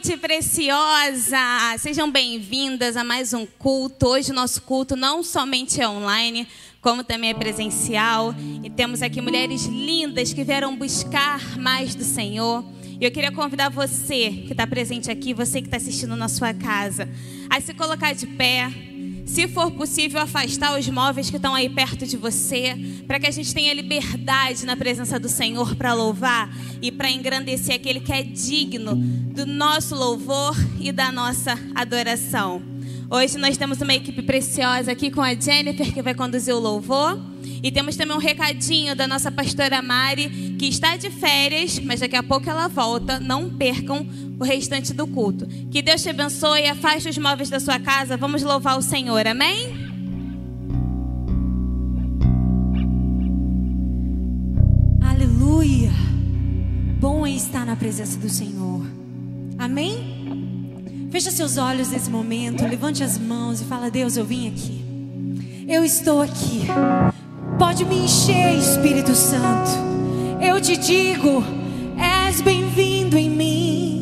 noite preciosa! Sejam bem-vindas a mais um culto. Hoje nosso culto não somente é online, como também é presencial. E temos aqui mulheres lindas que vieram buscar mais do Senhor. E eu queria convidar você que está presente aqui, você que está assistindo na sua casa, a se colocar de pé. Se for possível, afastar os móveis que estão aí perto de você, para que a gente tenha liberdade na presença do Senhor para louvar e para engrandecer aquele que é digno do nosso louvor e da nossa adoração. Hoje nós temos uma equipe preciosa aqui com a Jennifer, que vai conduzir o louvor. E temos também um recadinho da nossa pastora Mari, que está de férias, mas daqui a pouco ela volta. Não percam o restante do culto. Que Deus te abençoe, afaste os móveis da sua casa. Vamos louvar o Senhor, amém? Aleluia! Bom é estar na presença do Senhor. Amém? Feche seus olhos nesse momento, levante as mãos e fala: Deus, eu vim aqui. Eu estou aqui. Pode me encher, Espírito Santo. Eu te digo, és bem-vindo em mim.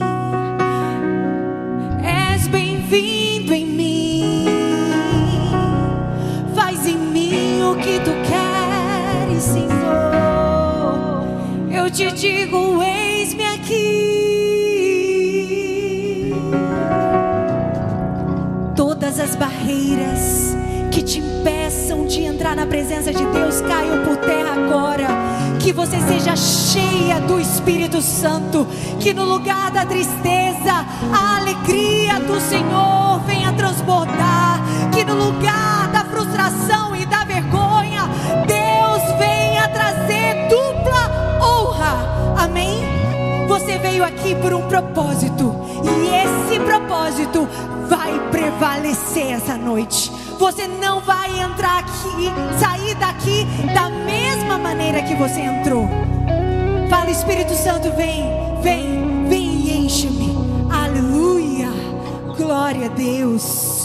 És bem-vindo em mim. Faz em mim o que tu queres, Senhor. Eu te digo, eis-me aqui. Todas as barreiras que te impeçam de entrar na presença de Deus caiam por terra agora. Que você seja cheia do Espírito Santo. Que no lugar da tristeza, a alegria do Senhor venha transbordar. Que no lugar da frustração e da vergonha, Deus venha trazer dupla honra. Amém? Você veio aqui por um propósito. E esse propósito vai prevalecer essa noite. Você não vai entrar aqui, sair daqui da mesma maneira que você entrou. Fala, Espírito Santo, vem, vem, vem e enche-me. Aleluia. Glória a Deus.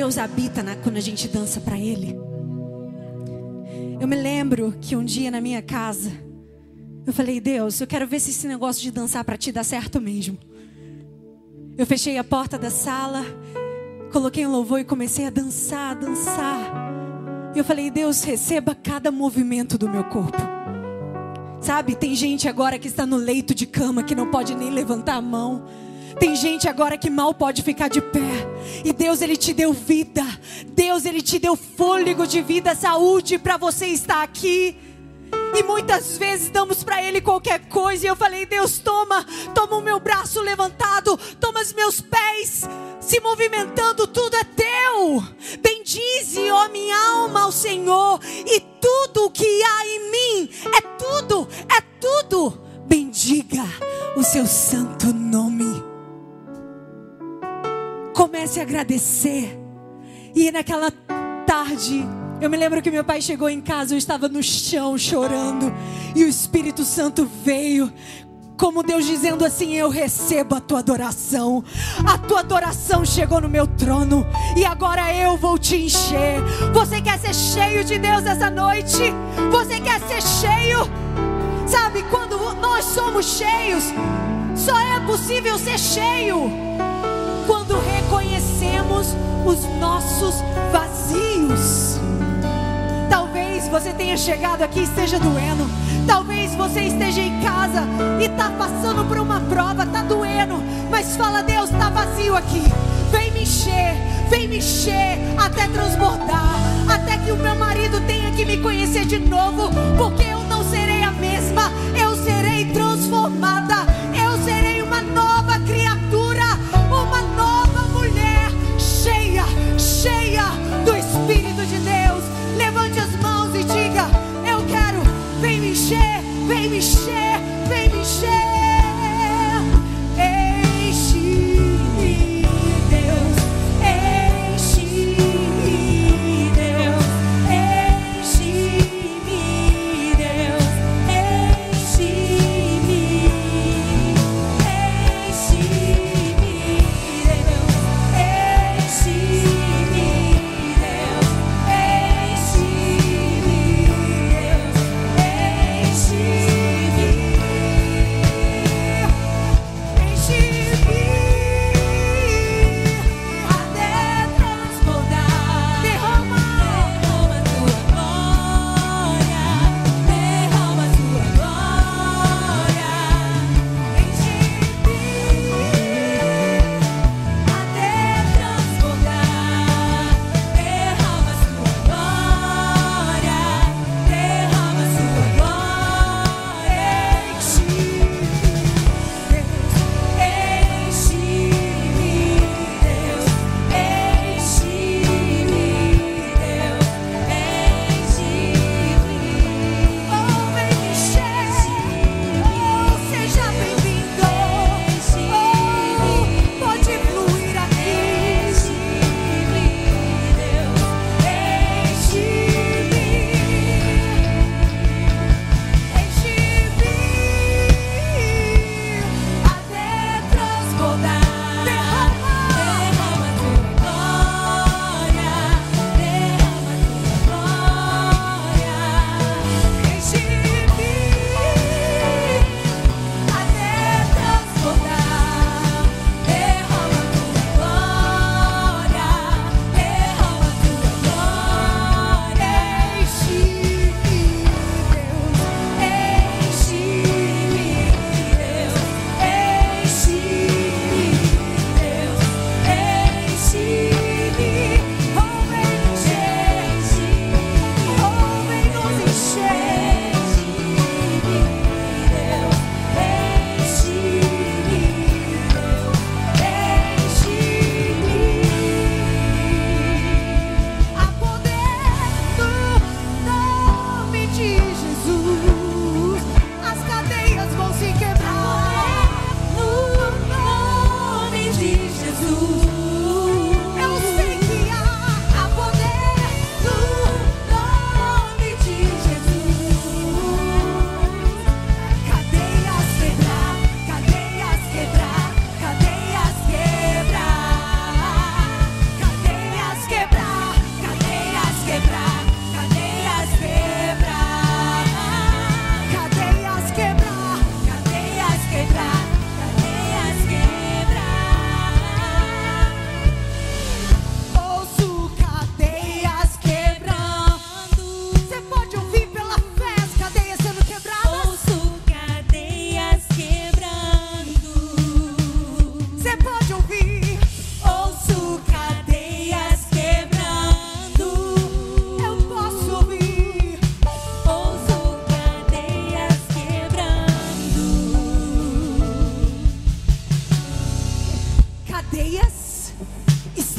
Deus habita na, quando a gente dança para Ele? Eu me lembro que um dia na minha casa, eu falei, Deus, eu quero ver se esse negócio de dançar para ti dá certo mesmo. Eu fechei a porta da sala, coloquei um louvor e comecei a dançar, a dançar. E eu falei, Deus, receba cada movimento do meu corpo. Sabe, tem gente agora que está no leito de cama que não pode nem levantar a mão. Tem gente agora que mal pode ficar de pé. E Deus ele te deu vida. Deus ele te deu fôlego de vida, saúde para você estar aqui. E muitas vezes damos para Ele qualquer coisa. E eu falei: Deus, toma, toma o meu braço levantado, toma os meus pés se movimentando, tudo é teu. Bendize, ó minha alma, ao Senhor, e tudo o que há em mim, é tudo, é tudo. Bendiga o seu santo nome. Comece a agradecer. E naquela tarde, eu me lembro que meu pai chegou em casa, eu estava no chão chorando, e o Espírito Santo veio, como Deus dizendo assim: Eu recebo a tua adoração, a tua adoração chegou no meu trono, e agora eu vou te encher. Você quer ser cheio de Deus essa noite? Você quer ser cheio? Sabe, quando nós somos cheios, só é possível ser cheio quando reconhecemos os nossos vazios. Talvez você tenha chegado aqui e esteja doendo. Talvez você esteja em casa e está passando por uma prova, está doendo. Mas fala, Deus, está vazio aqui. Vem me encher, vem me encher até transbordar. Até que o meu marido tenha que me conhecer de novo. Porque eu não serei a mesma, eu serei transformada.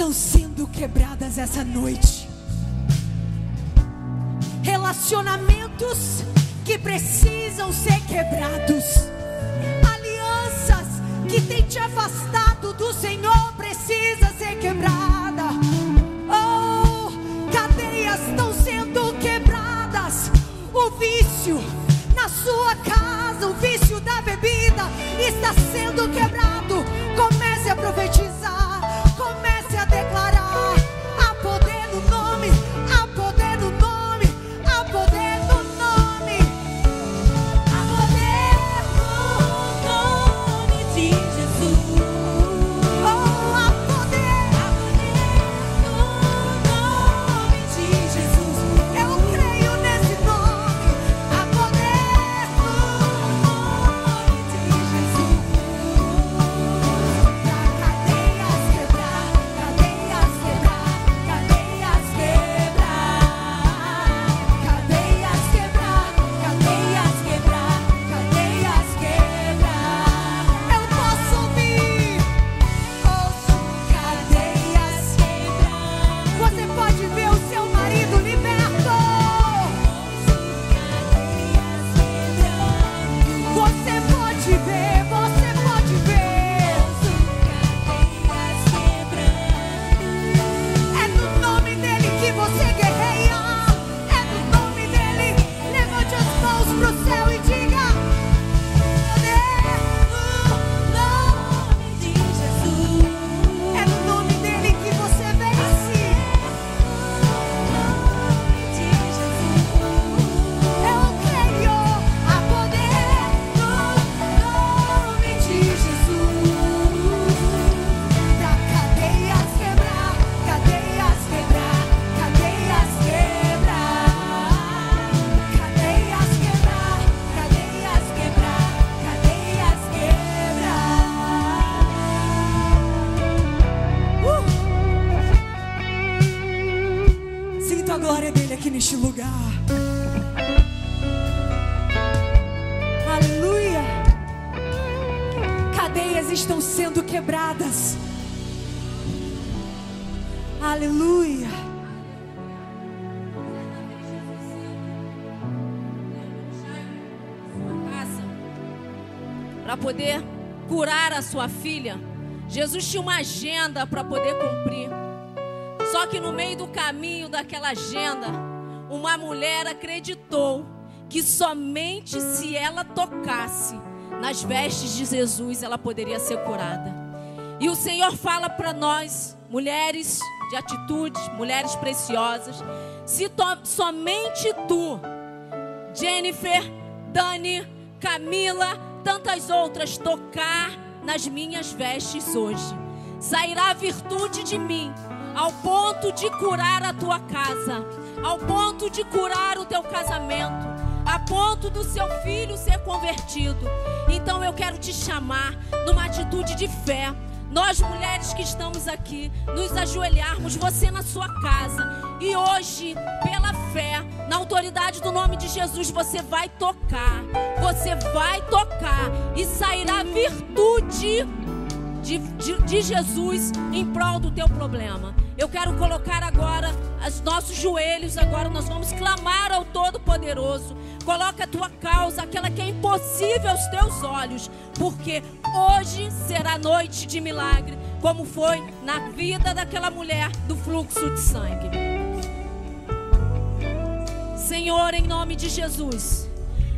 Estão sendo quebradas essa noite. Relacionamentos que precisam ser quebrados. Alianças que têm te afastado do Senhor precisa ser quebrada. Oh, cadeias estão sendo quebradas. O vício na sua casa, o vício da bebida está sendo quebrado. Sendo quebradas. Aleluia. para poder curar a sua filha. Jesus tinha uma agenda para poder cumprir. Só que no meio do caminho daquela agenda, uma mulher acreditou que somente se ela tocasse nas vestes de Jesus ela poderia ser curada. E o Senhor fala para nós, mulheres de atitudes, mulheres preciosas, se somente tu Jennifer, Dani, Camila, tantas outras tocar nas minhas vestes hoje. Sairá virtude de mim, ao ponto de curar a tua casa, ao ponto de curar o teu casamento, a ponto do seu filho ser convertido. Então eu quero te chamar numa atitude de fé. Nós mulheres que estamos aqui, nos ajoelharmos, você na sua casa. E hoje, pela fé, na autoridade do nome de Jesus, você vai tocar. Você vai tocar e sairá virtude de, de, de Jesus em prol do teu problema. Eu quero colocar agora os nossos joelhos, agora nós vamos clamar ao Todo-Poderoso. Coloca a tua causa, aquela que é impossível aos teus olhos, porque hoje será noite de milagre, como foi na vida daquela mulher do fluxo de sangue. Senhor, em nome de Jesus,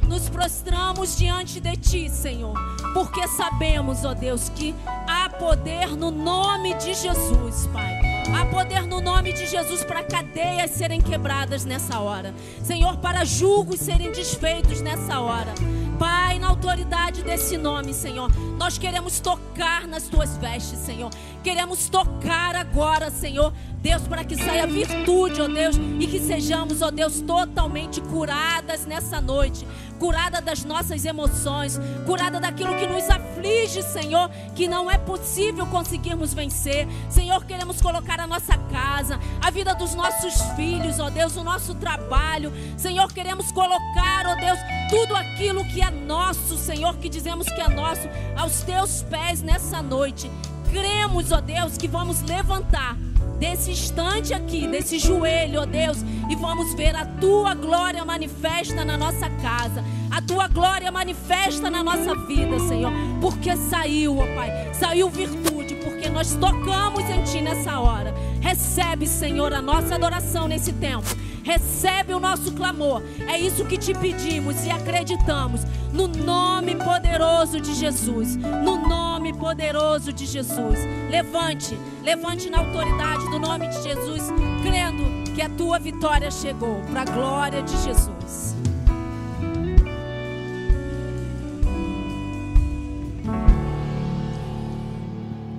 nos prostramos diante de Ti, Senhor, porque sabemos, ó Deus, que há poder no nome de Jesus, Pai. Há poder no nome de Jesus para cadeias serem quebradas nessa hora. Senhor, para julgos serem desfeitos nessa hora. Pai, na autoridade desse nome, Senhor, nós queremos tocar nas tuas vestes, Senhor. Queremos tocar agora, Senhor. Deus, para que saia virtude, ó Deus, e que sejamos, ó Deus, totalmente curadas nessa noite. Curada das nossas emoções, curada daquilo que nos aflige, Senhor, que não é possível conseguirmos vencer. Senhor, queremos colocar a nossa casa, a vida dos nossos filhos, ó Deus, o nosso trabalho. Senhor, queremos colocar, ó Deus, tudo aquilo que é nosso, Senhor, que dizemos que é nosso, aos teus pés nessa noite. Cremos, ó Deus, que vamos levantar desse instante aqui, desse joelho, ó Deus, e vamos ver a tua glória manifesta na nossa casa, a tua glória manifesta na nossa vida, Senhor, porque saiu, ó Pai, saiu virtude, porque nós tocamos em Ti nessa hora. Recebe, Senhor, a nossa adoração nesse tempo. Recebe o nosso clamor. É isso que te pedimos e acreditamos. No nome poderoso de Jesus. No nome poderoso de Jesus. Levante, levante na autoridade do nome de Jesus, crendo que a tua vitória chegou. Para a glória de Jesus.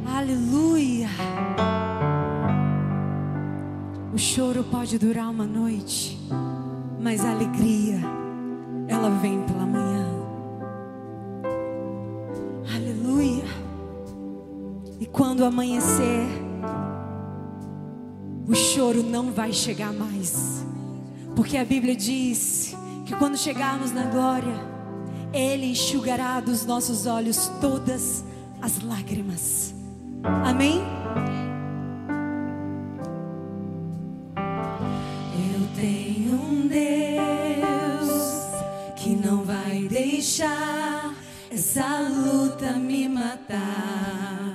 Aleluia. O choro pode durar uma noite, mas a alegria, ela vem pela manhã. Quando amanhecer, o choro não vai chegar mais. Porque a Bíblia diz que quando chegarmos na glória, Ele enxugará dos nossos olhos todas as lágrimas. Amém? Eu tenho um Deus que não vai deixar essa luta me matar,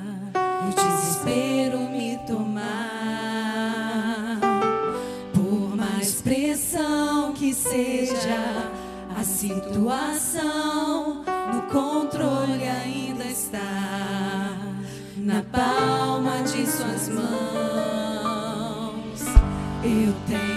situação, no controle ainda está na palma de suas mãos. Eu tenho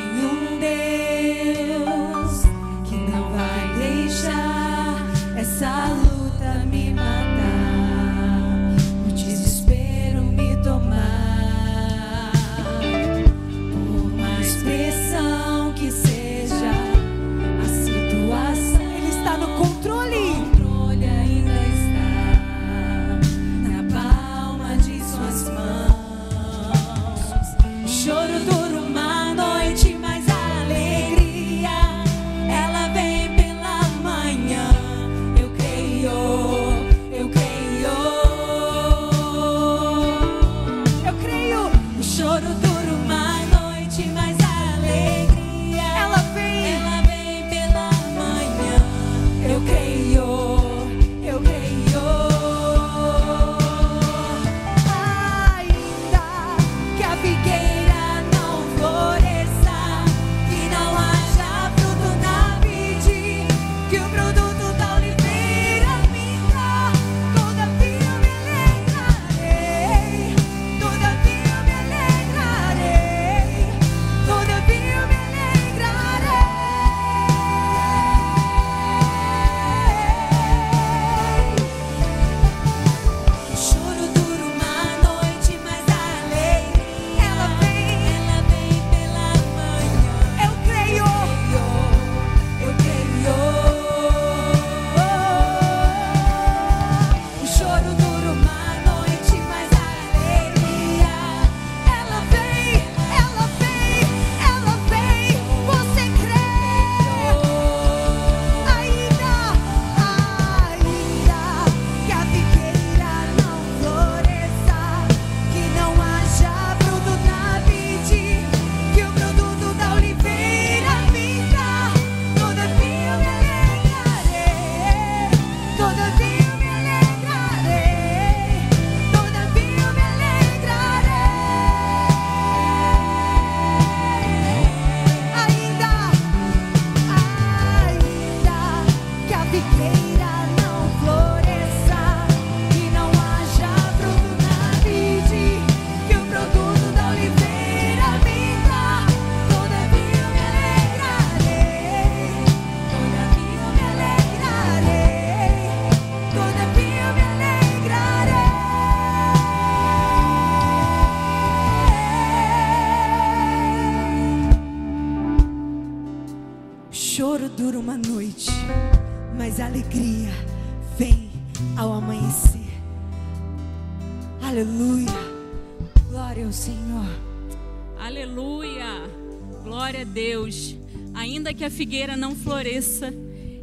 figueira não floresça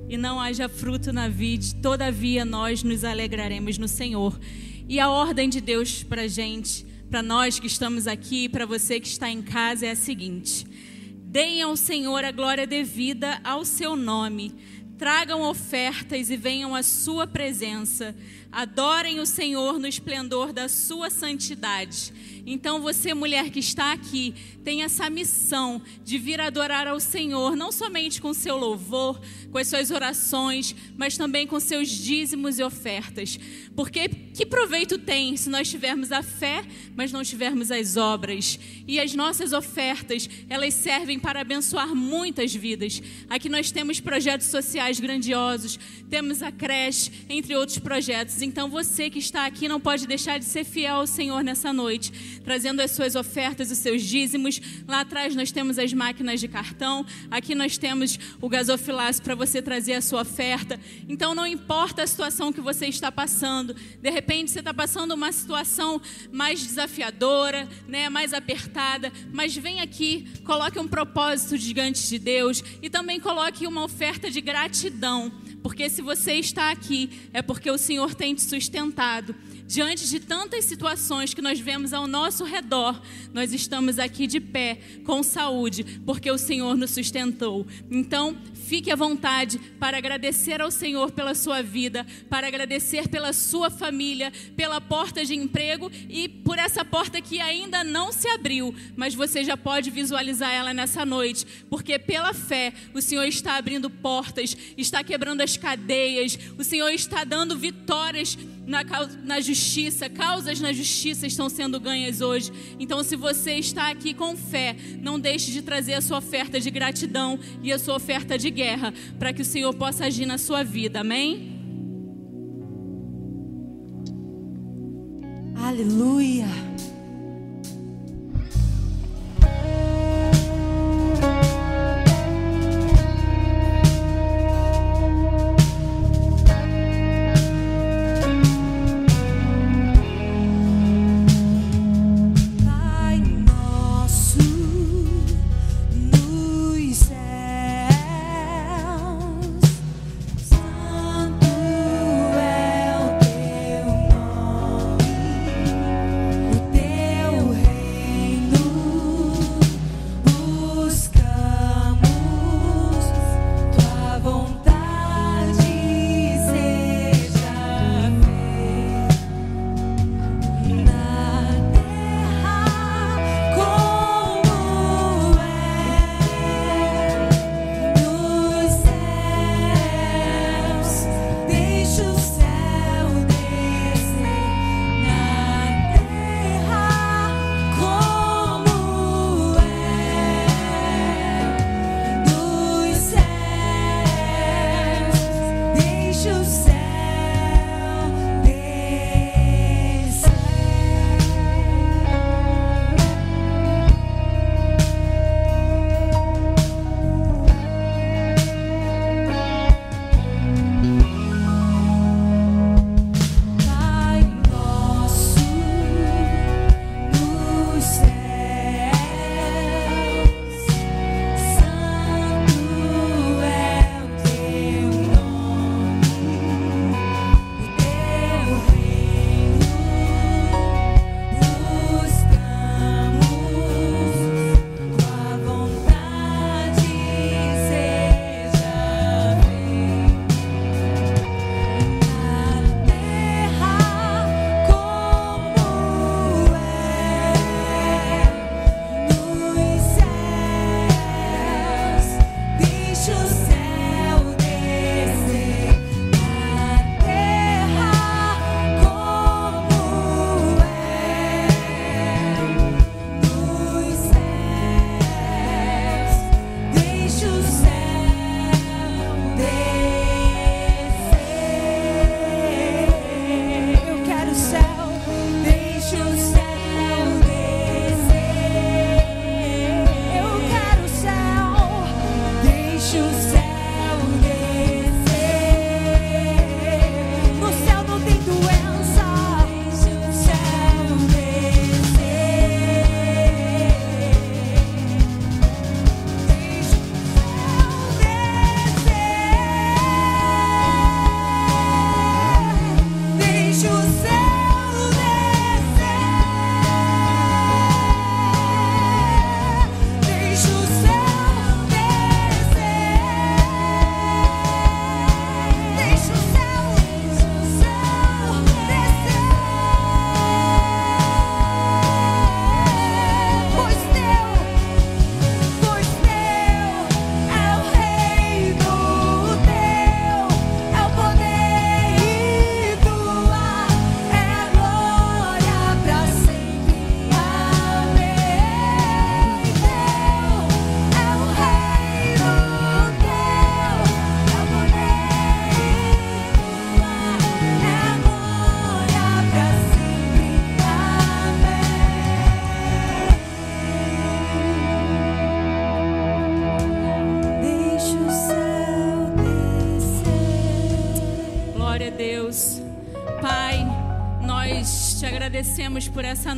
e não haja fruto na vide, todavia nós nos alegraremos no Senhor. E a ordem de Deus para gente para nós que estamos aqui, para você que está em casa, é a seguinte: deem ao Senhor a glória devida ao seu nome, tragam ofertas e venham à sua presença, adorem o Senhor no esplendor da sua santidade. Então, você, mulher que está aqui, tem essa missão de vir adorar ao Senhor, não somente com seu louvor, com as suas orações, mas também com seus dízimos e ofertas. Porque que proveito tem se nós tivermos a fé, mas não tivermos as obras? E as nossas ofertas, elas servem para abençoar muitas vidas. Aqui nós temos projetos sociais grandiosos, temos a creche, entre outros projetos. Então você que está aqui não pode deixar de ser fiel ao Senhor nessa noite, trazendo as suas ofertas, os seus dízimos. Lá atrás nós temos as máquinas de cartão, aqui nós temos o gasofilácio para você trazer a sua oferta. Então não importa a situação que você está passando, de repente você está passando uma situação mais desafiadora, né, mais apertada, mas vem aqui, coloque um propósito diante de Deus. E também coloque uma oferta de gratidão, porque se você está aqui é porque o Senhor tem te sustentado diante de tantas situações que nós vemos ao nosso redor, nós estamos aqui de pé, com saúde, porque o Senhor nos sustentou. Então, fique à vontade para agradecer ao Senhor pela sua vida, para agradecer pela sua família, pela porta de emprego e por essa porta que ainda não se abriu, mas você já pode visualizar ela nessa noite, porque pela fé o Senhor está abrindo portas, está quebrando as cadeias, o Senhor está dando vitórias na, na justiça, causas na justiça estão sendo ganhas hoje. Então, se você está aqui com fé, não deixe de trazer a sua oferta de gratidão e a sua oferta de guerra, para que o Senhor possa agir na sua vida. Amém? Aleluia.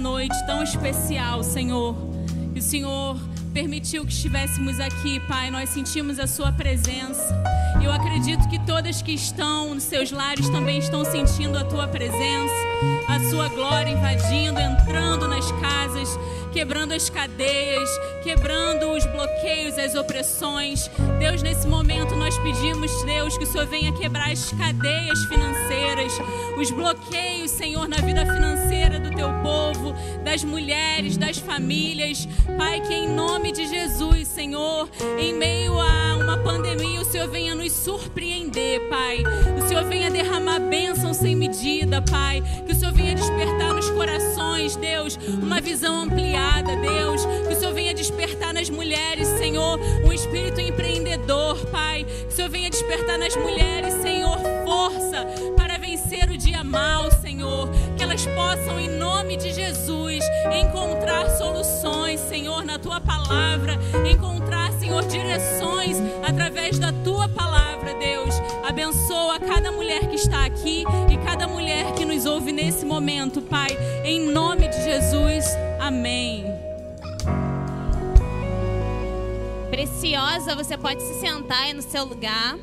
Noite tão especial, Senhor. E o Senhor permitiu que estivéssemos aqui, Pai. Nós sentimos a Sua presença. E eu acredito que todas que estão nos seus lares também estão sentindo a Tua presença, a Sua glória invadindo, entrando nas casas quebrando as cadeias, quebrando os bloqueios, as opressões. Deus, nesse momento nós pedimos, Deus, que o Senhor venha quebrar as cadeias financeiras, os bloqueios, Senhor, na vida financeira do teu povo, das mulheres, das famílias. Pai, que em nome de Jesus, Senhor, em meio a uma pandemia, o Senhor venha nos surpreender, Pai. O Senhor venha derramar bênção sem medida, Pai. Que o Senhor venha despertar nos corações, Deus, uma visão ampliada Deus. Que o Senhor venha despertar nas mulheres, Senhor, um espírito empreendedor, Pai. Que o Senhor venha despertar nas mulheres, Senhor, força para vencer o dia. Que elas possam, em nome de Jesus, encontrar soluções, Senhor, na tua palavra. Encontrar, Senhor, direções através da tua palavra, Deus. Abençoa cada mulher que está aqui e cada mulher que nos ouve nesse momento, Pai. Em nome de Jesus. Amém. Preciosa, você pode se sentar aí no seu lugar.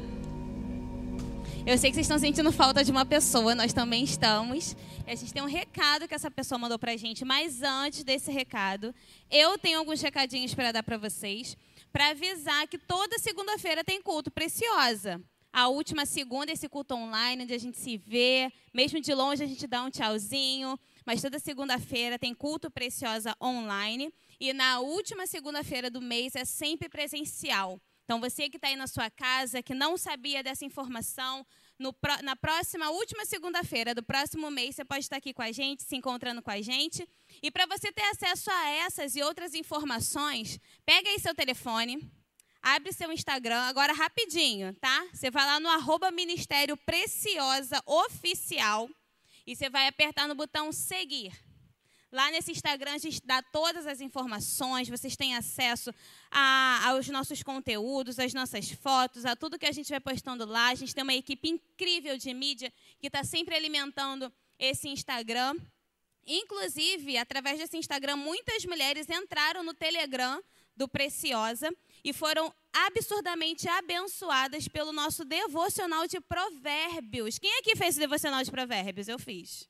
Eu sei que vocês estão sentindo falta de uma pessoa, nós também estamos. A gente tem um recado que essa pessoa mandou pra gente, mas antes desse recado, eu tenho alguns recadinhos para dar para vocês, para avisar que toda segunda-feira tem culto Preciosa. A última segunda, esse culto online, onde a gente se vê, mesmo de longe a gente dá um tchauzinho, mas toda segunda-feira tem culto Preciosa online. E na última segunda-feira do mês é sempre presencial. Então, você que está aí na sua casa, que não sabia dessa informação, no, na próxima, última segunda-feira do próximo mês, você pode estar aqui com a gente, se encontrando com a gente. E para você ter acesso a essas e outras informações, pega aí seu telefone, abre seu Instagram, agora rapidinho, tá? Você vai lá no arroba Ministério Preciosa Oficial. E você vai apertar no botão seguir. Lá nesse Instagram a gente dá todas as informações, vocês têm acesso a, aos nossos conteúdos, às nossas fotos, a tudo que a gente vai postando lá. A gente tem uma equipe incrível de mídia que está sempre alimentando esse Instagram. Inclusive, através desse Instagram, muitas mulheres entraram no Telegram do Preciosa e foram absurdamente abençoadas pelo nosso devocional de provérbios. Quem aqui fez o devocional de provérbios? Eu fiz.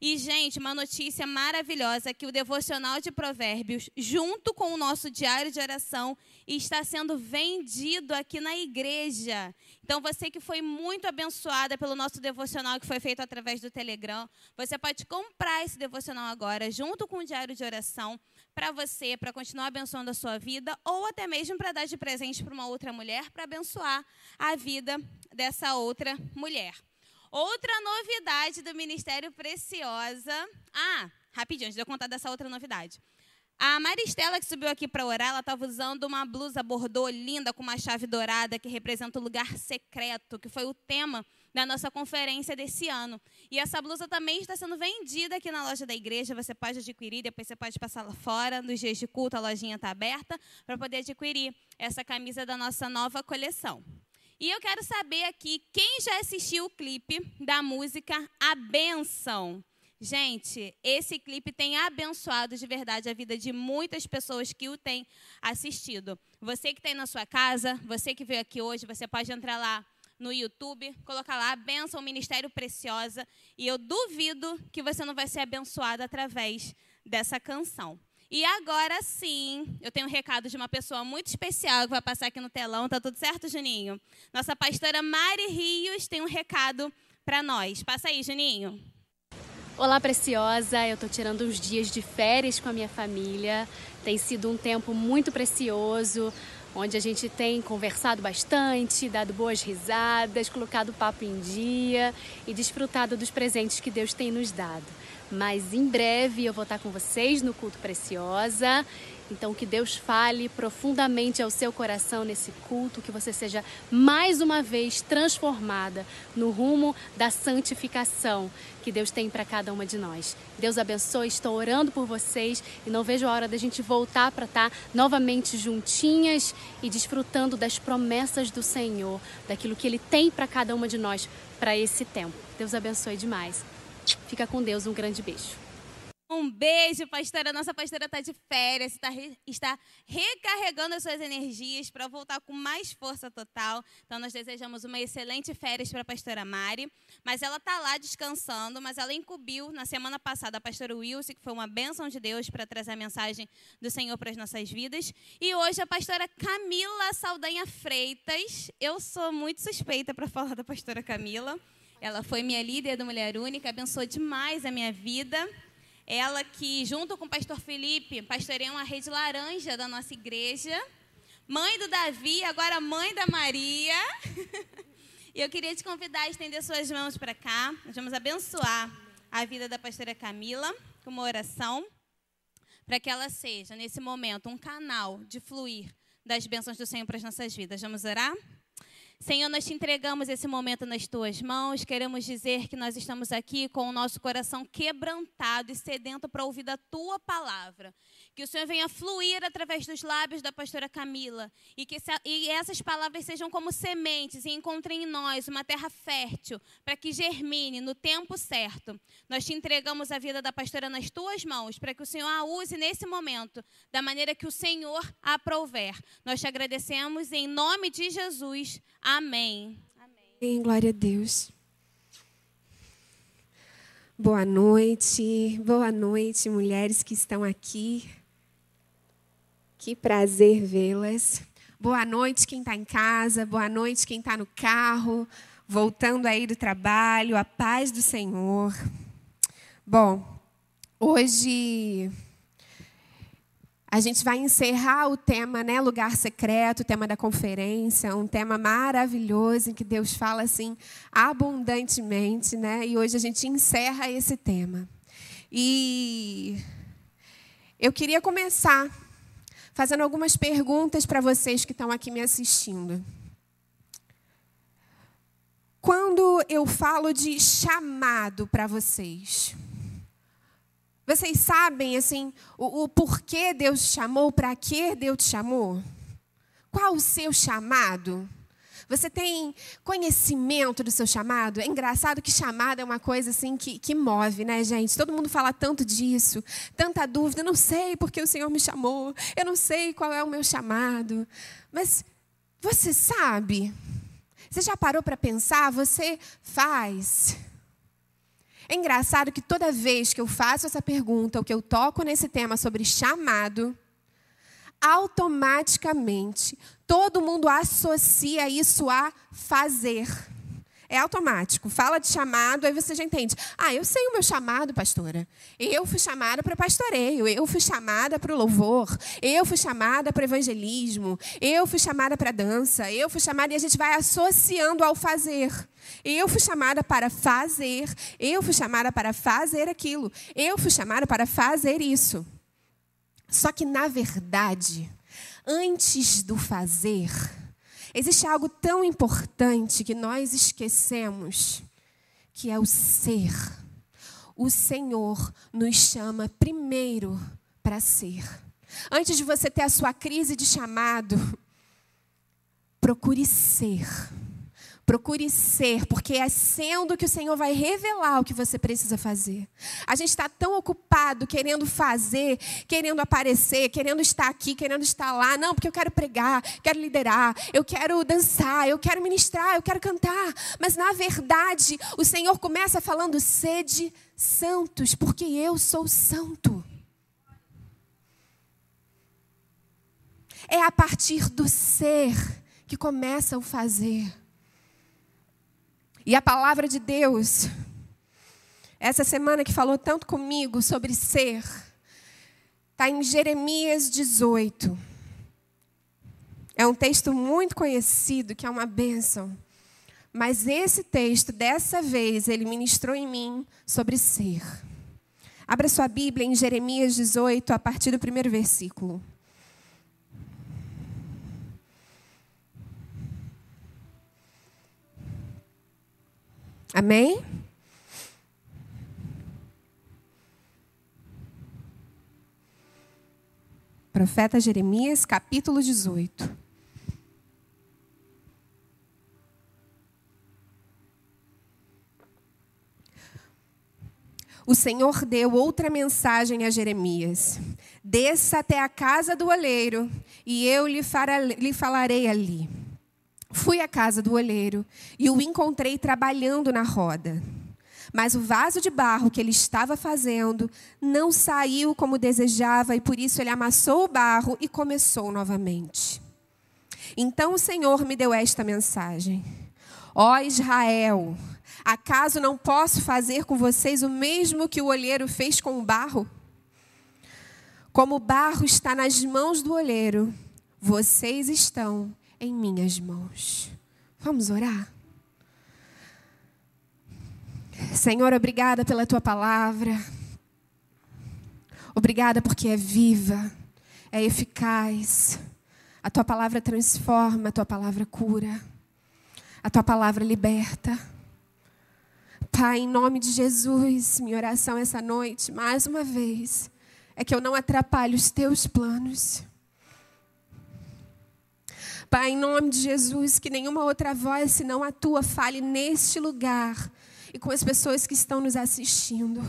E, gente, uma notícia maravilhosa que o devocional de provérbios, junto com o nosso diário de oração, está sendo vendido aqui na igreja. Então, você que foi muito abençoada pelo nosso devocional que foi feito através do Telegram, você pode comprar esse devocional agora, junto com o diário de oração, para você, para continuar abençoando a sua vida, ou até mesmo para dar de presente para uma outra mulher, para abençoar a vida dessa outra mulher. Outra novidade do Ministério Preciosa. Ah, rapidinho, antes de eu contar dessa outra novidade. A Maristela, que subiu aqui para orar, ela estava usando uma blusa bordô linda com uma chave dourada que representa o lugar secreto, que foi o tema da nossa conferência desse ano. E essa blusa também está sendo vendida aqui na loja da igreja. Você pode adquirir, depois você pode passar lá fora. Nos dias de culto, a lojinha está aberta para poder adquirir essa camisa da nossa nova coleção. E eu quero saber aqui quem já assistiu o clipe da música A Benção. Gente, esse clipe tem abençoado de verdade a vida de muitas pessoas que o têm assistido. Você que tem na sua casa, você que veio aqui hoje, você pode entrar lá no YouTube, colocar lá Benção Ministério Preciosa, e eu duvido que você não vai ser abençoado através dessa canção. E agora sim, eu tenho um recado de uma pessoa muito especial que vai passar aqui no telão. Tá tudo certo, Juninho? Nossa pastora Mari Rios tem um recado para nós. Passa aí, Juninho. Olá, preciosa. Eu estou tirando uns dias de férias com a minha família. Tem sido um tempo muito precioso, onde a gente tem conversado bastante, dado boas risadas, colocado o papo em dia e desfrutado dos presentes que Deus tem nos dado. Mas em breve eu vou estar com vocês no culto Preciosa. Então, que Deus fale profundamente ao seu coração nesse culto, que você seja mais uma vez transformada no rumo da santificação que Deus tem para cada uma de nós. Deus abençoe, estou orando por vocês e não vejo a hora da gente voltar para estar novamente juntinhas e desfrutando das promessas do Senhor, daquilo que Ele tem para cada uma de nós para esse tempo. Deus abençoe demais. Fica com Deus, um grande beijo. Um beijo, pastora. Nossa pastora está de férias, está, está recarregando as suas energias para voltar com mais força total. Então, nós desejamos uma excelente férias para a pastora Mari. Mas ela está lá descansando, mas ela incumbiu na semana passada a pastora Wilson, que foi uma bênção de Deus para trazer a mensagem do Senhor para as nossas vidas. E hoje a pastora Camila Saldanha Freitas. Eu sou muito suspeita para falar da pastora Camila. Ela foi minha líder do Mulher Única, abençoou demais a minha vida. Ela que, junto com o pastor Felipe, pastoreia uma rede laranja da nossa igreja. Mãe do Davi, agora mãe da Maria. E eu queria te convidar a estender suas mãos para cá. Nós vamos abençoar a vida da pastora Camila com uma oração, para que ela seja, nesse momento, um canal de fluir das bênçãos do Senhor para as nossas vidas. Vamos orar? Senhor, nós te entregamos esse momento nas tuas mãos. Queremos dizer que nós estamos aqui com o nosso coração quebrantado e sedento para ouvir da tua palavra. Que o Senhor venha fluir através dos lábios da pastora Camila e que e essas palavras sejam como sementes e encontrem em nós uma terra fértil para que germine no tempo certo. Nós te entregamos a vida da pastora nas tuas mãos para que o Senhor a use nesse momento da maneira que o Senhor aprouver. Nós te agradecemos em nome de Jesus. Amém. Amém. Glória a Deus. Boa noite, boa noite, mulheres que estão aqui. Que prazer vê-las. Boa noite, quem está em casa, boa noite, quem está no carro, voltando aí do trabalho, a paz do Senhor. Bom, hoje a gente vai encerrar o tema, né, lugar secreto, o tema da conferência, um tema maravilhoso em que Deus fala assim abundantemente, né? E hoje a gente encerra esse tema. E eu queria começar fazendo algumas perguntas para vocês que estão aqui me assistindo. Quando eu falo de chamado para vocês, vocês sabem assim o, o porquê Deus te chamou, para que Deus te chamou? Qual o seu chamado? Você tem conhecimento do seu chamado? É engraçado que chamado é uma coisa assim que, que move, né, gente? Todo mundo fala tanto disso, tanta dúvida. Eu não sei porque o Senhor me chamou, eu não sei qual é o meu chamado. Mas você sabe? Você já parou para pensar? Você faz. É engraçado que toda vez que eu faço essa pergunta, ou que eu toco nesse tema sobre chamado, automaticamente todo mundo associa isso a fazer. É automático. Fala de chamado, aí você já entende. Ah, eu sei o meu chamado, pastora. Eu fui chamada para pastoreio, eu fui chamada para o louvor, eu fui chamada para evangelismo, eu fui chamada para dança, eu fui chamada e a gente vai associando ao fazer. Eu fui chamada para fazer, eu fui chamada para fazer aquilo, eu fui chamada para fazer isso. Só que, na verdade, antes do fazer, existe algo tão importante que nós esquecemos, que é o ser. O Senhor nos chama primeiro para ser. Antes de você ter a sua crise de chamado, procure ser. Procure ser, porque é sendo que o Senhor vai revelar o que você precisa fazer. A gente está tão ocupado querendo fazer, querendo aparecer, querendo estar aqui, querendo estar lá. Não, porque eu quero pregar, quero liderar, eu quero dançar, eu quero ministrar, eu quero cantar. Mas na verdade, o Senhor começa falando: sede santos, porque eu sou santo. É a partir do ser que começa o fazer. E a palavra de Deus, essa semana que falou tanto comigo sobre ser, está em Jeremias 18. É um texto muito conhecido, que é uma bênção. Mas esse texto, dessa vez, ele ministrou em mim sobre ser. Abra sua Bíblia em Jeremias 18, a partir do primeiro versículo. Amém? Profeta Jeremias, capítulo 18. O Senhor deu outra mensagem a Jeremias: Desça até a casa do oleiro, e eu lhe, lhe falarei ali. Fui à casa do oleiro e o encontrei trabalhando na roda. Mas o vaso de barro que ele estava fazendo não saiu como desejava, e por isso ele amassou o barro e começou novamente. Então o Senhor me deu esta mensagem: Ó Israel, acaso não posso fazer com vocês o mesmo que o olheiro fez com o barro? Como o barro está nas mãos do olheiro, vocês estão em minhas mãos. Vamos orar? Senhor, obrigada pela tua palavra. Obrigada porque é viva, é eficaz. A tua palavra transforma, a tua palavra cura. A tua palavra liberta. Pai, em nome de Jesus, minha oração essa noite, mais uma vez, é que eu não atrapalhe os teus planos. Pai, em nome de Jesus, que nenhuma outra voz senão a tua fale neste lugar e com as pessoas que estão nos assistindo.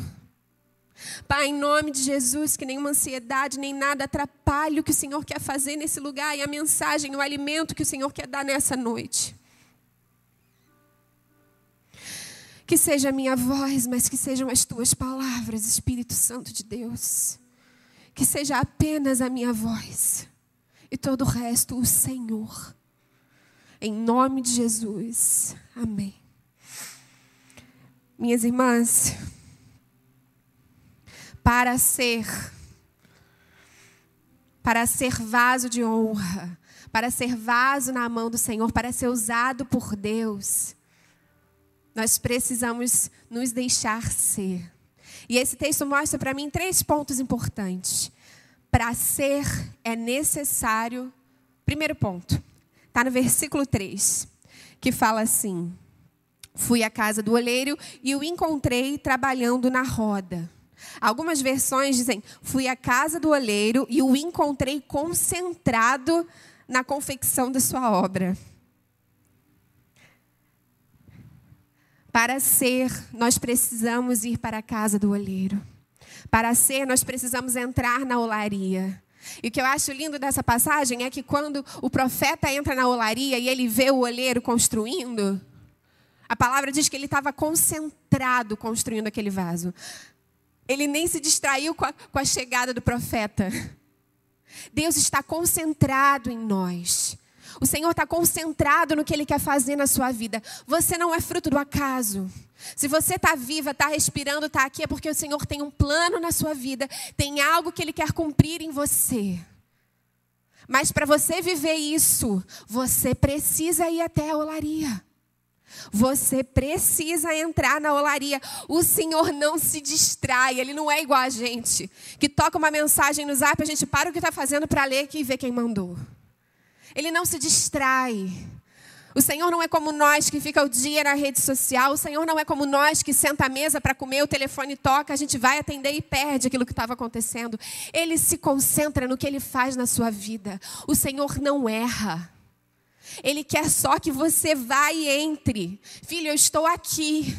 Pai, em nome de Jesus, que nenhuma ansiedade nem nada atrapalhe o que o Senhor quer fazer nesse lugar e a mensagem, o alimento que o Senhor quer dar nessa noite. Que seja a minha voz, mas que sejam as tuas palavras, Espírito Santo de Deus. Que seja apenas a minha voz e todo o resto o Senhor. Em nome de Jesus. Amém. Minhas irmãs, para ser para ser vaso de honra, para ser vaso na mão do Senhor, para ser usado por Deus, nós precisamos nos deixar ser. E esse texto mostra para mim três pontos importantes. Para ser é necessário. Primeiro ponto, está no versículo 3, que fala assim: Fui à casa do oleiro e o encontrei trabalhando na roda. Algumas versões dizem: Fui à casa do oleiro e o encontrei concentrado na confecção da sua obra. Para ser, nós precisamos ir para a casa do oleiro. Para ser, nós precisamos entrar na olaria. E o que eu acho lindo dessa passagem é que quando o profeta entra na olaria e ele vê o oleiro construindo, a palavra diz que ele estava concentrado construindo aquele vaso. Ele nem se distraiu com a, com a chegada do profeta. Deus está concentrado em nós. O Senhor está concentrado no que Ele quer fazer na sua vida. Você não é fruto do acaso. Se você está viva, está respirando, está aqui, é porque o Senhor tem um plano na sua vida, tem algo que Ele quer cumprir em você. Mas para você viver isso, você precisa ir até a olaria. Você precisa entrar na olaria. O Senhor não se distrai, Ele não é igual a gente, que toca uma mensagem no zap, a gente para o que está fazendo para ler e ver quem mandou. Ele não se distrai. O Senhor não é como nós que fica o dia na rede social. O Senhor não é como nós que senta à mesa para comer, o telefone toca, a gente vai atender e perde aquilo que estava acontecendo. Ele se concentra no que ele faz na sua vida. O Senhor não erra. Ele quer só que você vá e entre. Filho, eu estou aqui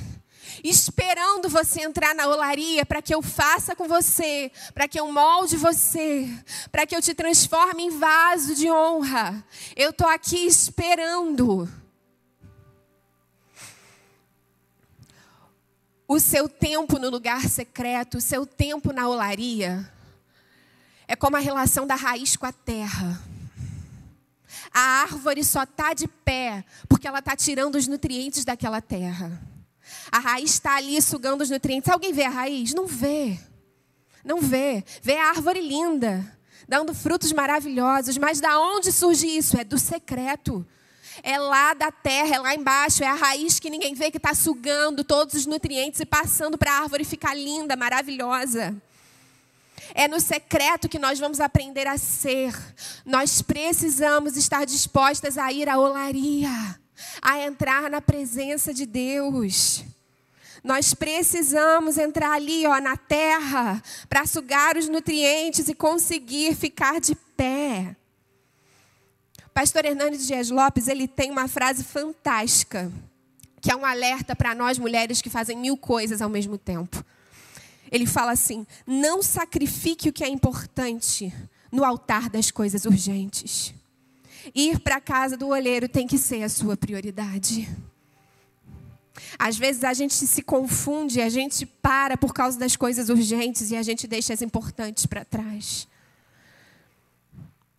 esperando você entrar na olaria para que eu faça com você, para que eu molde você, para que eu te transforme em vaso de honra. Eu estou aqui esperando. O seu tempo no lugar secreto, o seu tempo na olaria, é como a relação da raiz com a terra. A árvore só está de pé porque ela está tirando os nutrientes daquela terra. A raiz está ali sugando os nutrientes. Alguém vê a raiz? Não vê. Não vê. Vê a árvore linda, dando frutos maravilhosos. Mas da onde surge isso? É do secreto. É lá da terra, é lá embaixo, é a raiz que ninguém vê que está sugando todos os nutrientes e passando para a árvore ficar linda, maravilhosa. É no secreto que nós vamos aprender a ser. Nós precisamos estar dispostas a ir à olaria, a entrar na presença de Deus. Nós precisamos entrar ali, ó, na terra, para sugar os nutrientes e conseguir ficar de pé. Pastor Hernandes Dias Lopes, ele tem uma frase fantástica, que é um alerta para nós mulheres que fazem mil coisas ao mesmo tempo. Ele fala assim: não sacrifique o que é importante no altar das coisas urgentes. Ir para a casa do olheiro tem que ser a sua prioridade. Às vezes a gente se confunde, a gente para por causa das coisas urgentes e a gente deixa as importantes para trás.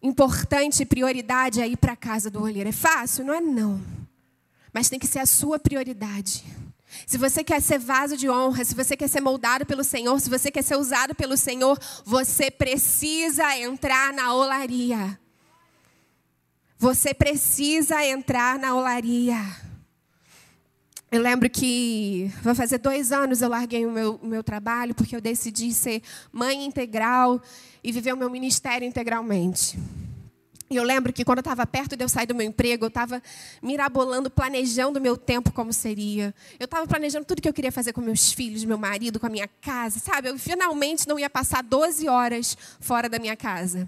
Importante prioridade é ir para a casa do olheiro. É fácil? Não é não. Mas tem que ser a sua prioridade. Se você quer ser vaso de honra, se você quer ser moldado pelo Senhor, se você quer ser usado pelo Senhor, você precisa entrar na olaria. Você precisa entrar na olaria. Eu lembro que vai fazer dois anos eu larguei o meu, o meu trabalho porque eu decidi ser mãe integral e viver o meu ministério integralmente. E eu lembro que quando eu estava perto de eu sair do meu emprego, eu estava mirabolando, planejando o meu tempo como seria. Eu estava planejando tudo que eu queria fazer com meus filhos, meu marido, com a minha casa, sabe? Eu finalmente não ia passar 12 horas fora da minha casa.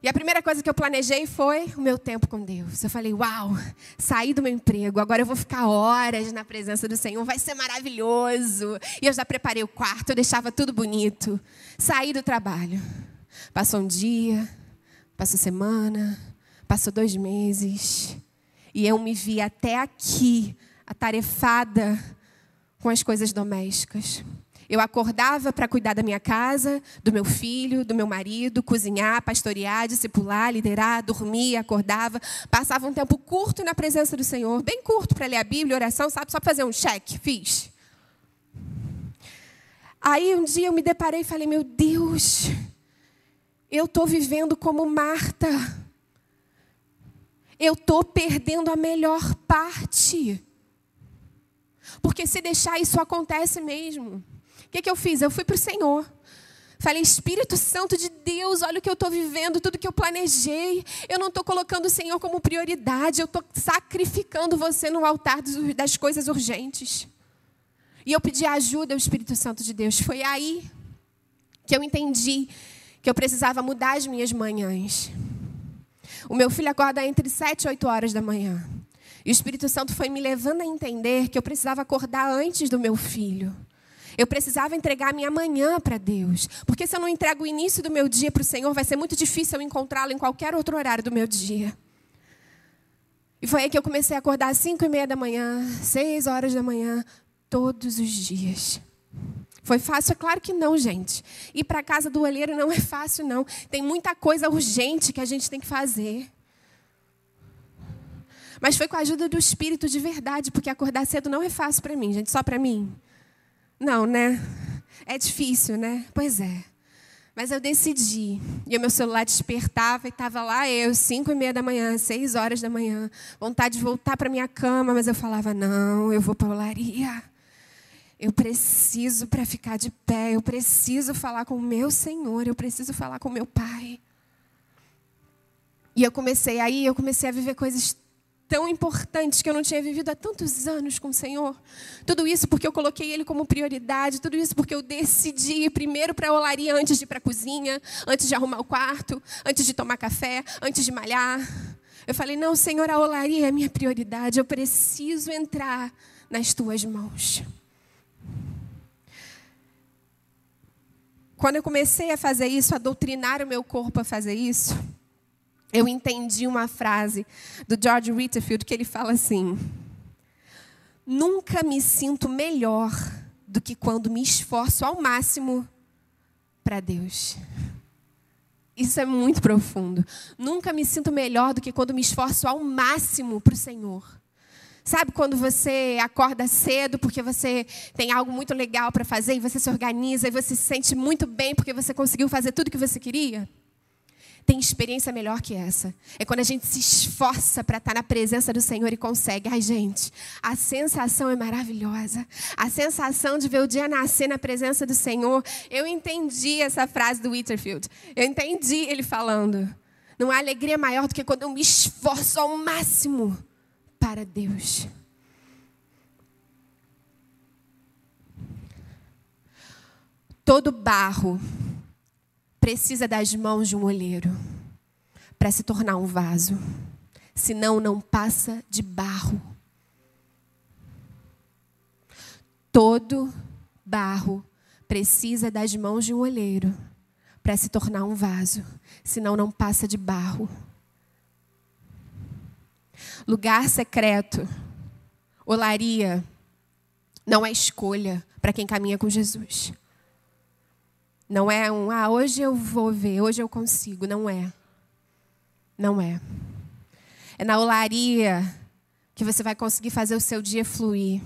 E a primeira coisa que eu planejei foi o meu tempo com Deus. Eu falei, uau, saí do meu emprego, agora eu vou ficar horas na presença do Senhor, vai ser maravilhoso. E eu já preparei o quarto, eu deixava tudo bonito. Saí do trabalho. Passou um dia, passou semana, passou dois meses. E eu me vi até aqui, atarefada com as coisas domésticas. Eu acordava para cuidar da minha casa, do meu filho, do meu marido, cozinhar, pastorear, discipular, liderar, dormir, acordava. Passava um tempo curto na presença do Senhor, bem curto para ler a Bíblia, oração, sabe? Só fazer um cheque. Fiz. Aí um dia eu me deparei e falei: Meu Deus, eu estou vivendo como Marta. Eu estou perdendo a melhor parte. Porque se deixar, isso acontece mesmo. O que, que eu fiz? Eu fui para o Senhor. Falei, Espírito Santo de Deus, olha o que eu estou vivendo, tudo que eu planejei. Eu não estou colocando o Senhor como prioridade, eu estou sacrificando você no altar das coisas urgentes. E eu pedi ajuda ao Espírito Santo de Deus. Foi aí que eu entendi que eu precisava mudar as minhas manhãs. O meu filho acorda entre 7 e 8 horas da manhã. E o Espírito Santo foi me levando a entender que eu precisava acordar antes do meu filho. Eu precisava entregar a minha manhã para Deus. Porque se eu não entrego o início do meu dia para o Senhor, vai ser muito difícil eu encontrá-lo em qualquer outro horário do meu dia. E foi aí que eu comecei a acordar às cinco e meia da manhã, seis horas da manhã, todos os dias. Foi fácil? É claro que não, gente. Ir para a casa do olheiro não é fácil, não. Tem muita coisa urgente que a gente tem que fazer. Mas foi com a ajuda do Espírito de verdade, porque acordar cedo não é fácil para mim, gente, só para mim. Não, né? É difícil, né? Pois é. Mas eu decidi. E o meu celular despertava e estava lá eu, cinco e meia da manhã, seis horas da manhã, vontade de voltar para minha cama, mas eu falava, não, eu vou para a olaria. Eu preciso para ficar de pé, eu preciso falar com o meu Senhor, eu preciso falar com o meu Pai. E eu comecei, aí eu comecei a viver coisas tão importantes que eu não tinha vivido há tantos anos com o Senhor. Tudo isso porque eu coloquei Ele como prioridade, tudo isso porque eu decidi ir primeiro para a olaria antes de ir para a cozinha, antes de arrumar o quarto, antes de tomar café, antes de malhar. Eu falei: não, Senhor, a olaria é a minha prioridade, eu preciso entrar nas tuas mãos. Quando eu comecei a fazer isso, a doutrinar o meu corpo a fazer isso, eu entendi uma frase do George Whitefield que ele fala assim: Nunca me sinto melhor do que quando me esforço ao máximo para Deus. Isso é muito profundo. Nunca me sinto melhor do que quando me esforço ao máximo para o Senhor. Sabe quando você acorda cedo porque você tem algo muito legal para fazer e você se organiza e você se sente muito bem porque você conseguiu fazer tudo que você queria? Tem experiência melhor que essa. É quando a gente se esforça para estar na presença do Senhor e consegue. Ai, gente, a sensação é maravilhosa. A sensação de ver o dia nascer na presença do Senhor. Eu entendi essa frase do Whitterfield. Eu entendi ele falando. Não há alegria maior do que quando eu me esforço ao máximo para Deus. Todo barro precisa das mãos de um olheiro para se tornar um vaso. Senão, não passa de barro. Todo barro precisa das mãos de um olheiro para se tornar um vaso. Senão, não passa de barro. Lugar secreto, olaria, não é escolha para quem caminha com Jesus. Não é um, ah, hoje eu vou ver, hoje eu consigo. Não é. Não é. É na olaria que você vai conseguir fazer o seu dia fluir.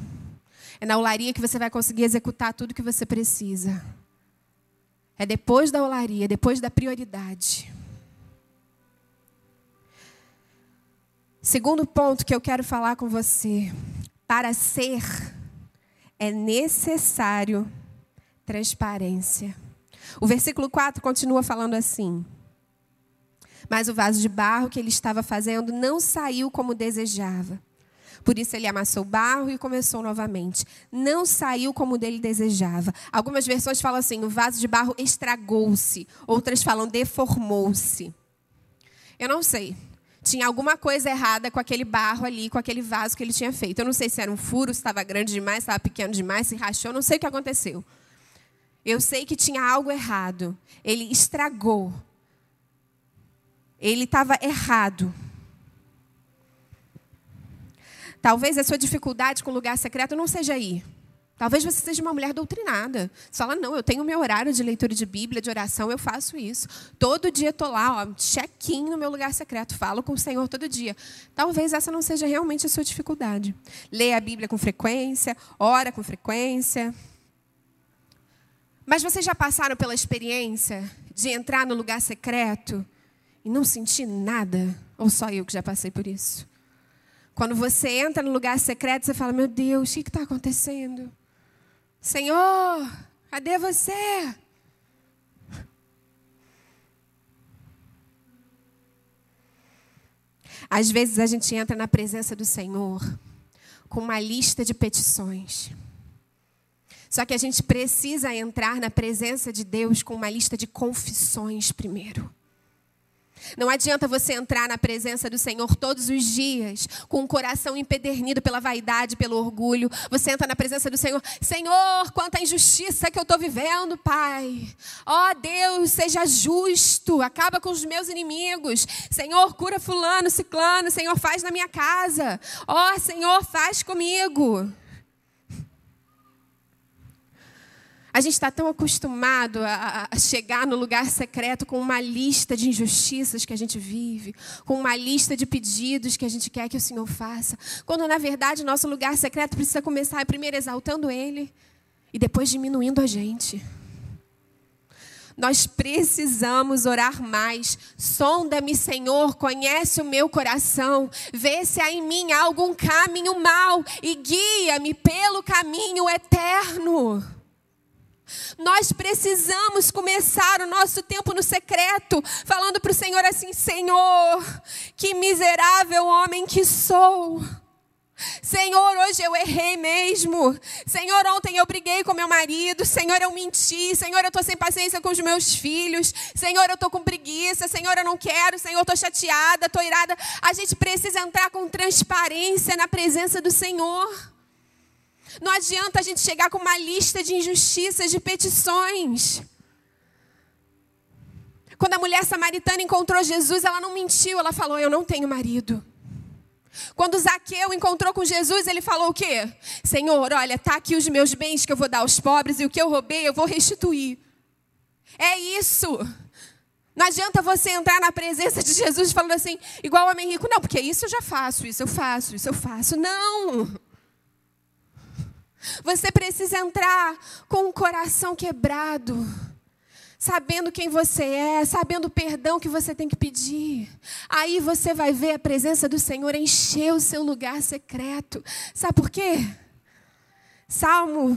É na olaria que você vai conseguir executar tudo que você precisa. É depois da olaria, depois da prioridade. Segundo ponto que eu quero falar com você. Para ser, é necessário transparência. O versículo 4 continua falando assim: Mas o vaso de barro que ele estava fazendo não saiu como desejava. Por isso ele amassou barro e começou novamente. Não saiu como dele desejava. Algumas versões falam assim: o vaso de barro estragou-se. Outras falam deformou-se. Eu não sei. Tinha alguma coisa errada com aquele barro ali, com aquele vaso que ele tinha feito. Eu não sei se era um furo, se estava grande demais, se estava pequeno demais, se rachou, não sei o que aconteceu. Eu sei que tinha algo errado. Ele estragou. Ele estava errado. Talvez a sua dificuldade com o lugar secreto não seja aí. Talvez você seja uma mulher doutrinada. Você fala, não, eu tenho meu horário de leitura de Bíblia, de oração, eu faço isso. Todo dia estou lá, check-in no meu lugar secreto, falo com o Senhor todo dia. Talvez essa não seja realmente a sua dificuldade. Leia a Bíblia com frequência, ora com frequência, mas vocês já passaram pela experiência de entrar no lugar secreto e não sentir nada? Ou só eu que já passei por isso? Quando você entra no lugar secreto, você fala: Meu Deus, o que está acontecendo? Senhor, cadê você? Às vezes a gente entra na presença do Senhor com uma lista de petições. Só que a gente precisa entrar na presença de Deus com uma lista de confissões primeiro. Não adianta você entrar na presença do Senhor todos os dias com o coração empedernido pela vaidade, pelo orgulho. Você entra na presença do Senhor, Senhor, quanta injustiça que eu estou vivendo, Pai. Ó oh, Deus, seja justo, acaba com os meus inimigos. Senhor, cura fulano, ciclano. Senhor, faz na minha casa. Ó oh, Senhor, faz comigo. A gente está tão acostumado a, a, chegar no lugar secreto com uma lista de injustiças que a gente vive, com uma lista de pedidos que a gente quer que o Senhor faça, quando na verdade nosso lugar secreto precisa começar primeiro exaltando Ele e depois diminuindo a gente. Nós precisamos orar mais. Sonda-me, Senhor, conhece o meu coração, vê se há em mim algum caminho mau e guia-me pelo caminho eterno. Nós precisamos começar o nosso tempo no secreto, falando para o Senhor assim: Senhor, que miserável homem que sou. Senhor, hoje eu errei mesmo. Senhor, ontem eu briguei com meu marido. Senhor, eu menti. Senhor, eu estou sem paciência com os meus filhos. Senhor, eu estou com preguiça. Senhor, eu não quero. Senhor, estou chateada, estou irada. A gente precisa entrar com transparência na presença do Senhor. Não adianta a gente chegar com uma lista de injustiças, de petições. Quando a mulher samaritana encontrou Jesus, ela não mentiu, ela falou: Eu não tenho marido. Quando Zaqueu encontrou com Jesus, ele falou o quê? Senhor, olha, tá aqui os meus bens que eu vou dar aos pobres e o que eu roubei eu vou restituir. É isso. Não adianta você entrar na presença de Jesus falando assim, igual o homem rico, não, porque isso eu já faço, isso eu faço, isso eu faço. Não. Você precisa entrar com o coração quebrado, sabendo quem você é, sabendo o perdão que você tem que pedir. Aí você vai ver a presença do Senhor encher o seu lugar secreto. Sabe por quê? Salmo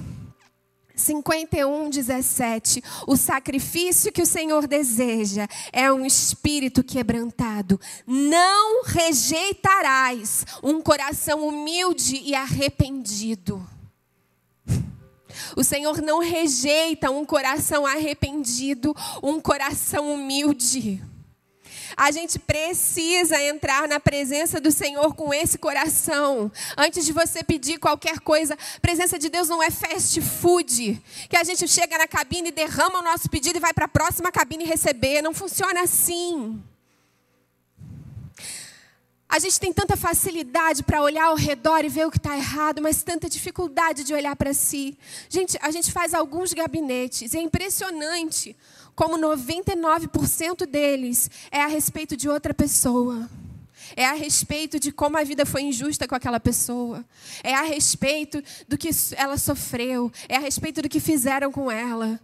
51, 17. O sacrifício que o Senhor deseja é um espírito quebrantado. Não rejeitarás um coração humilde e arrependido. O Senhor não rejeita um coração arrependido, um coração humilde. A gente precisa entrar na presença do Senhor com esse coração. Antes de você pedir qualquer coisa, a presença de Deus não é fast food, que a gente chega na cabine, derrama o nosso pedido e vai para a próxima cabine receber. Não funciona assim. A gente tem tanta facilidade para olhar ao redor e ver o que está errado, mas tanta dificuldade de olhar para si. Gente, a gente faz alguns gabinetes, e é impressionante como 99% deles é a respeito de outra pessoa. É a respeito de como a vida foi injusta com aquela pessoa. É a respeito do que ela sofreu. É a respeito do que fizeram com ela.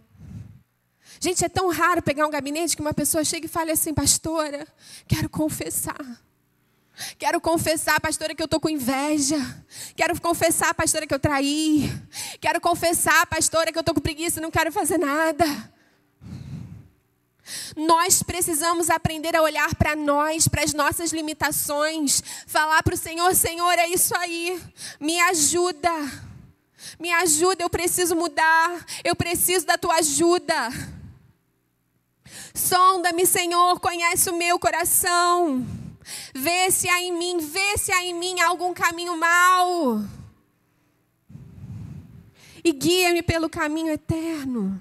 Gente, é tão raro pegar um gabinete que uma pessoa chega e fale assim, pastora, quero confessar. Quero confessar, pastora, que eu estou com inveja. Quero confessar, pastora, que eu traí. Quero confessar, pastora, que eu estou com preguiça e não quero fazer nada. Nós precisamos aprender a olhar para nós, para as nossas limitações, falar para o Senhor: Senhor, é isso aí, me ajuda, me ajuda, eu preciso mudar, eu preciso da tua ajuda. Sonda-me, Senhor, conhece o meu coração, vê se há em mim, vê se há em mim algum caminho mau, e guia-me pelo caminho eterno.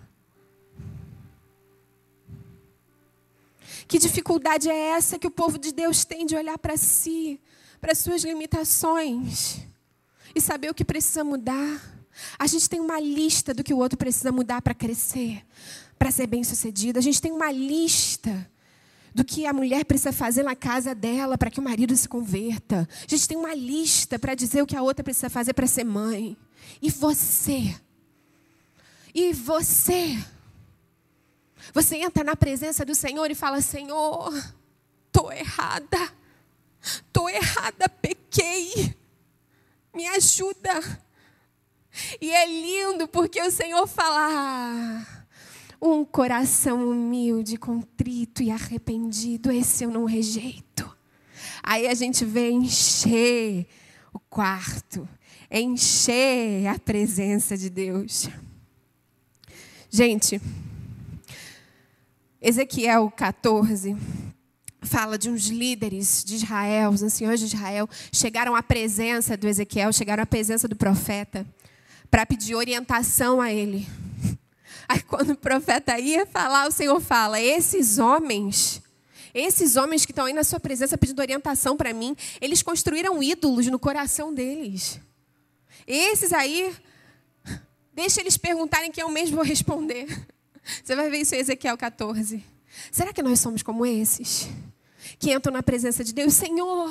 Que dificuldade é essa que o povo de Deus tem de olhar para si, para suas limitações e saber o que precisa mudar? A gente tem uma lista do que o outro precisa mudar para crescer, para ser bem-sucedido. A gente tem uma lista do que a mulher precisa fazer na casa dela para que o marido se converta. A gente tem uma lista para dizer o que a outra precisa fazer para ser mãe. E você? E você? Você entra na presença do Senhor e fala: Senhor, estou errada, estou errada, pequei, me ajuda. E é lindo porque o Senhor fala: ah, um coração humilde, contrito e arrependido, esse eu não rejeito. Aí a gente vê encher o quarto, encher a presença de Deus. Gente, Ezequiel 14 fala de uns líderes de Israel, os anciões de Israel, chegaram à presença do Ezequiel, chegaram à presença do profeta, para pedir orientação a ele. Aí, quando o profeta ia falar, o Senhor fala: Esses homens, esses homens que estão aí na sua presença pedindo orientação para mim, eles construíram ídolos no coração deles. Esses aí, deixa eles perguntarem que eu mesmo vou responder. Você vai ver isso em Ezequiel 14. Será que nós somos como esses? Que entram na presença de Deus, Senhor,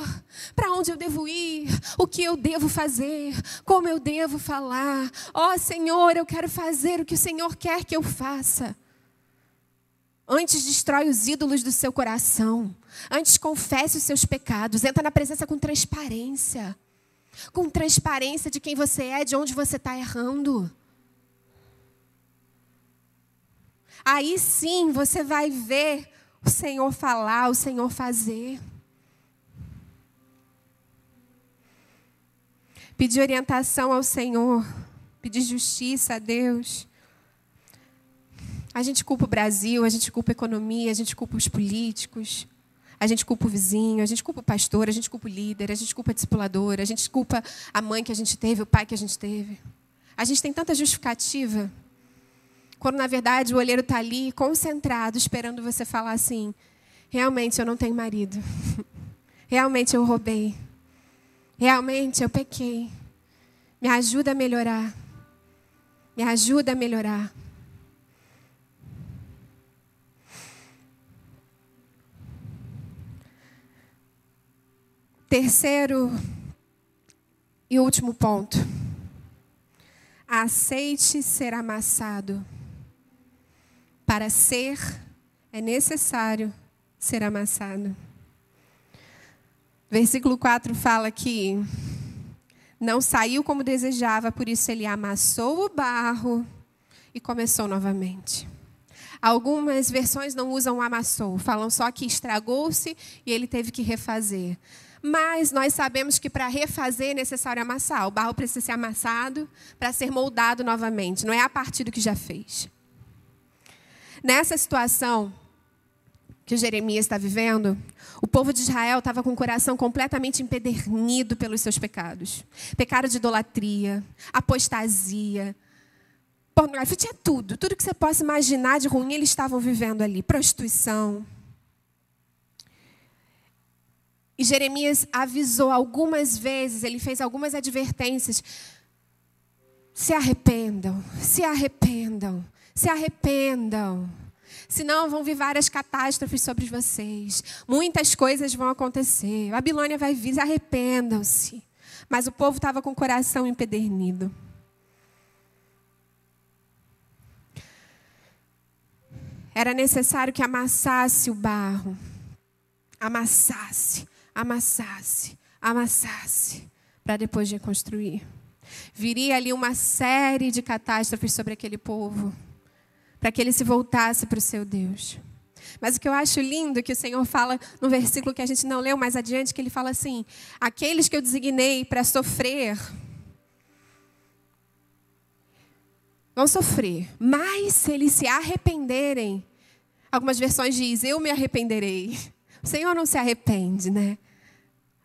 para onde eu devo ir? O que eu devo fazer? Como eu devo falar? Ó oh, Senhor, eu quero fazer o que o Senhor quer que eu faça. Antes destrói os ídolos do seu coração. Antes confesse os seus pecados. Entra na presença com transparência. Com transparência de quem você é, de onde você está errando. Aí sim você vai ver o Senhor falar, o Senhor fazer. Pedir orientação ao Senhor, pedir justiça a Deus. A gente culpa o Brasil, a gente culpa a economia, a gente culpa os políticos, a gente culpa o vizinho, a gente culpa o pastor, a gente culpa o líder, a gente culpa a discipuladora, a gente culpa a mãe que a gente teve, o pai que a gente teve. A gente tem tanta justificativa quando na verdade o olheiro está ali, concentrado, esperando você falar assim: realmente eu não tenho marido. Realmente eu roubei. Realmente eu pequei. Me ajuda a melhorar. Me ajuda a melhorar. Terceiro e último ponto. Aceite ser amassado Para ser, é necessário ser amassado. Versículo 4 fala que não saiu como desejava, por isso ele amassou o barro e começou novamente. Algumas versões não usam amassou, falam só que estragou-se e ele teve que refazer. Mas nós sabemos que para refazer é necessário amassar. O barro precisa ser amassado para ser moldado novamente, não é a partir do que já fez. Nessa situação que Jeremias está vivendo, o povo de Israel estava com o coração completamente empedernido pelos seus pecados. Pecado de idolatria, apostasia, pornografia, tinha tudo. Tudo que você possa imaginar de ruim, eles estavam vivendo ali. Prostituição. E Jeremias avisou algumas vezes, ele fez algumas advertências. Se arrependam, se arrependam, se arrependam. Senão vão vir várias catástrofes sobre vocês. Muitas coisas vão acontecer. A Babilônia vai vir, arrependam-se. Mas o povo estava com o coração empedernido. Era necessário que amassasse o barro. Amassasse, amassasse, amassasse, para depois reconstruir. Viria ali uma série de catástrofes sobre aquele povo, para que ele se voltasse para o seu Deus. Mas o que eu acho lindo é que o Senhor fala no versículo que a gente não leu mais adiante, que ele fala assim: aqueles que eu designei para sofrer, vão sofrer, mas se eles se arrependerem, algumas versões diz, eu me arrependerei. O Senhor não se arrepende, né?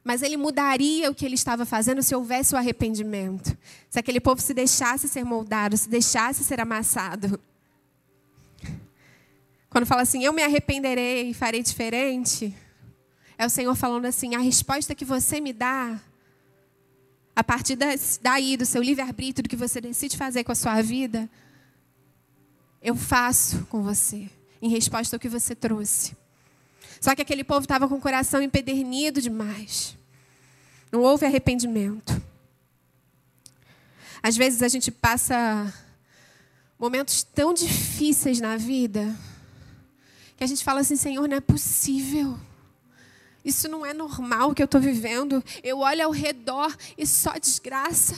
Mas ele mudaria o que ele estava fazendo se houvesse o arrependimento. Se aquele povo se deixasse ser moldado, se deixasse ser amassado. Quando fala assim, eu me arrependerei e farei diferente, é o Senhor falando assim: a resposta que você me dá, a partir daí, do seu livre-arbítrio, do que você decide fazer com a sua vida, eu faço com você, em resposta ao que você trouxe. Só que aquele povo estava com o coração empedernido demais. Não houve arrependimento. Às vezes a gente passa momentos tão difíceis na vida que a gente fala assim: Senhor, não é possível. Isso não é normal que eu estou vivendo. Eu olho ao redor e só desgraça.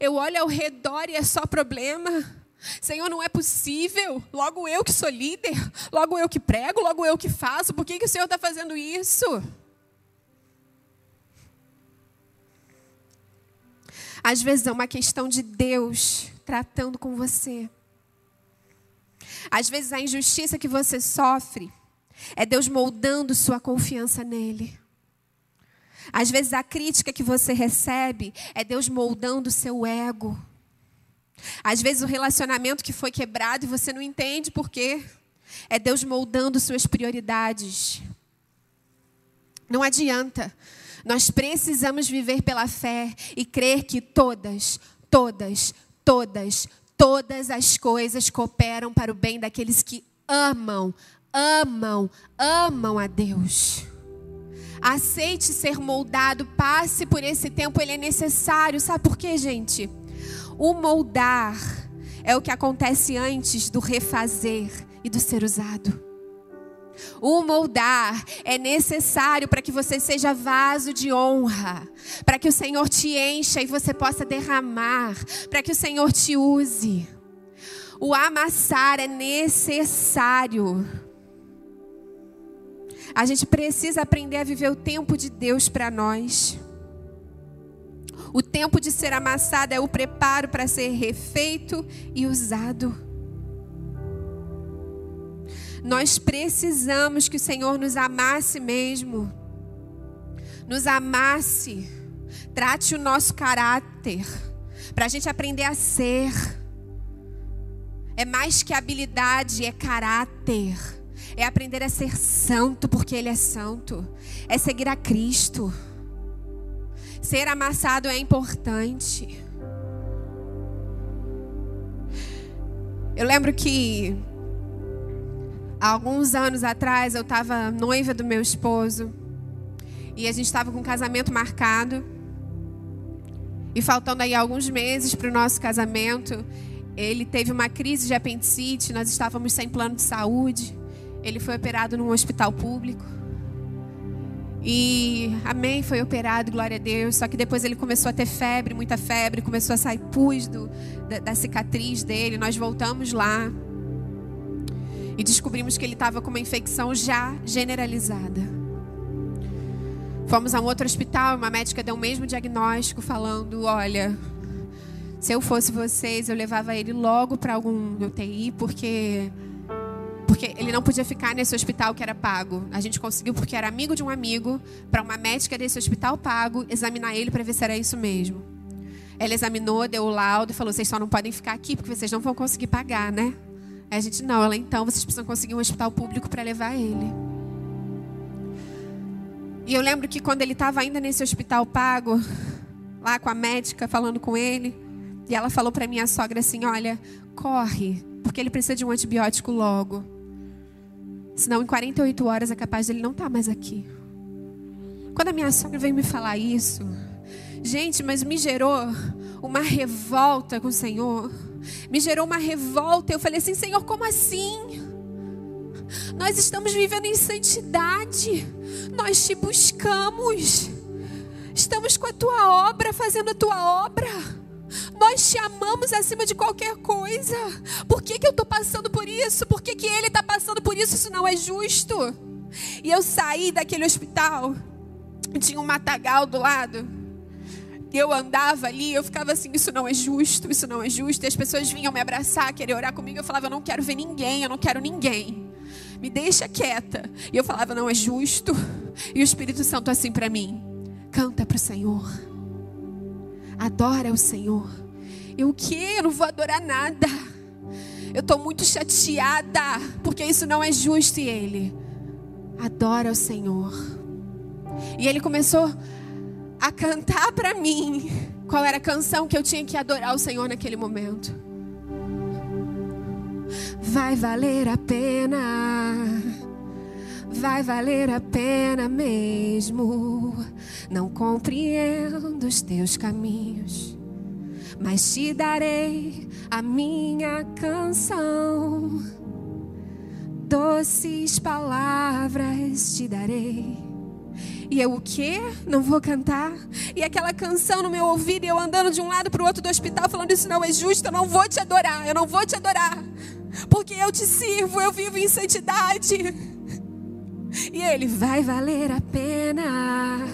Eu olho ao redor e é só problema. Senhor, não é possível. Logo eu que sou líder, logo eu que prego, logo eu que faço. Por que, que o Senhor está fazendo isso? Às vezes é uma questão de Deus tratando com você. Às vezes a injustiça que você sofre é Deus moldando sua confiança nele. Às vezes a crítica que você recebe é Deus moldando seu ego. Às vezes o relacionamento que foi quebrado e você não entende por quê. É Deus moldando suas prioridades. Não adianta. Nós precisamos viver pela fé e crer que todas, todas, todas, todas as coisas cooperam para o bem daqueles que amam, amam, amam a Deus. Aceite ser moldado, passe por esse tempo, ele é necessário. Sabe por quê, gente? O moldar é o que acontece antes do refazer e do ser usado. O moldar é necessário para que você seja vaso de honra, para que o Senhor te encha e você possa derramar, para que o Senhor te use. O amassar é necessário. A gente precisa aprender a viver o tempo de Deus para nós. O tempo de ser amassado é o preparo para ser refeito e usado. Nós precisamos que o Senhor nos amasse mesmo. Nos amasse. Trate o nosso caráter. Para a gente aprender a ser. É mais que habilidade, é caráter. É aprender a ser santo porque Ele é santo. É seguir a Cristo. Ser amassado é importante. Eu lembro que há alguns anos atrás eu estava noiva do meu esposo e a gente estava com um casamento marcado. E faltando aí alguns meses para o nosso casamento, Ele teve uma crise de apendicite, nós estávamos sem plano de saúde. Ele foi operado num hospital público. E amém, foi operado, glória a Deus. Só que depois ele começou a ter febre, muita febre, começou a sair pus do, da, da cicatriz dele. Nós voltamos lá e descobrimos que ele estava com uma infecção já generalizada. Fomos a um outro hospital, uma médica deu o mesmo diagnóstico, falando: olha, se eu fosse vocês, eu levava ele logo para algum UTI, porque porque ele não podia ficar nesse hospital que era pago. A gente conseguiu porque era amigo de um amigo para uma médica desse hospital pago examinar ele para ver se era isso mesmo. Ela examinou, deu o laudo e falou: "Vocês só não podem ficar aqui porque vocês não vão conseguir pagar, né?" Aí a gente não, ela então vocês precisam conseguir um hospital público para levar ele. E eu lembro que quando ele estava ainda nesse hospital pago, lá com a médica falando com ele, e ela falou para minha sogra assim: "Olha, corre, porque ele precisa de um antibiótico logo." Senão, em 48 horas é capaz ele não estar tá mais aqui. Quando a minha sogra veio me falar isso, gente, mas me gerou uma revolta com o Senhor. Me gerou uma revolta. Eu falei assim: Senhor, como assim? Nós estamos vivendo em santidade. Nós te buscamos. Estamos com a tua obra, fazendo a tua obra. Nós te amamos acima de qualquer coisa. Por que, que eu estou passando por isso? Por que, que ele está passando por isso? Isso não é justo. E eu saí daquele hospital. Tinha um matagal do lado. E eu andava ali, eu ficava assim, isso não é justo, isso não é justo. E as pessoas vinham me abraçar, querer orar comigo. Eu falava, eu não quero ver ninguém, eu não quero ninguém. Me deixa quieta. E eu falava, não é justo. E o Espírito Santo assim para mim, canta para o Senhor. Adora o Senhor. Eu o quê? Eu não vou adorar nada. Eu estou muito chateada, porque isso não é justo. E ele, adora o Senhor. E ele começou a cantar para mim qual era a canção que eu tinha que adorar o Senhor naquele momento. Vai valer a pena, vai valer a pena mesmo não compreendo os teus caminhos, mas te darei a minha canção. Doces palavras te darei. E eu o quê? Não vou cantar? E aquela canção no meu ouvido, e eu andando de um lado para o outro do hospital, falando: Isso não é justo, eu não vou te adorar, eu não vou te adorar, porque eu te sirvo, eu vivo em santidade. E ele vai valer a pena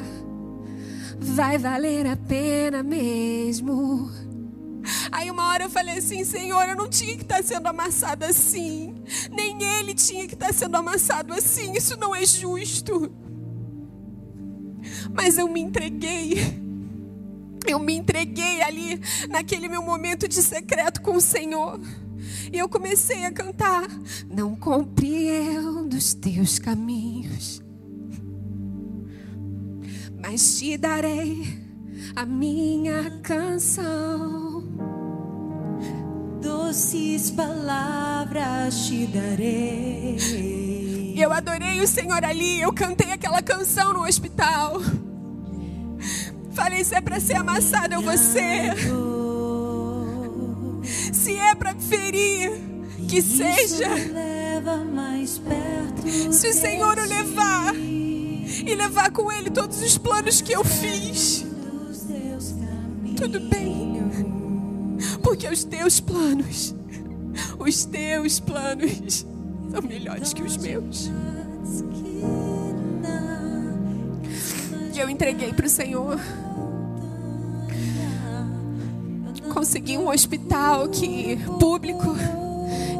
vai valer a pena mesmo. Aí uma hora eu falei assim, Senhor, eu não tinha que estar sendo amassado assim. Nem ele tinha que estar sendo amassado assim. Isso não é justo. Mas eu me entreguei. Eu me entreguei ali naquele meu momento de secreto com o Senhor. E eu comecei a cantar: Não compreendo os teus caminhos mas te darei a minha canção. Doces palavras te darei. Eu adorei o Senhor ali, eu cantei aquela canção no hospital. Falei: se é para ser amassado, eu vou ser. Se é para ferir, que seja. Se o Senhor o levar e levar com Ele todos os planos que eu fiz. Tudo bem, porque os teus planos, os teus planos são melhores que os meus. E eu entreguei para o Senhor. Consegui um hospital que público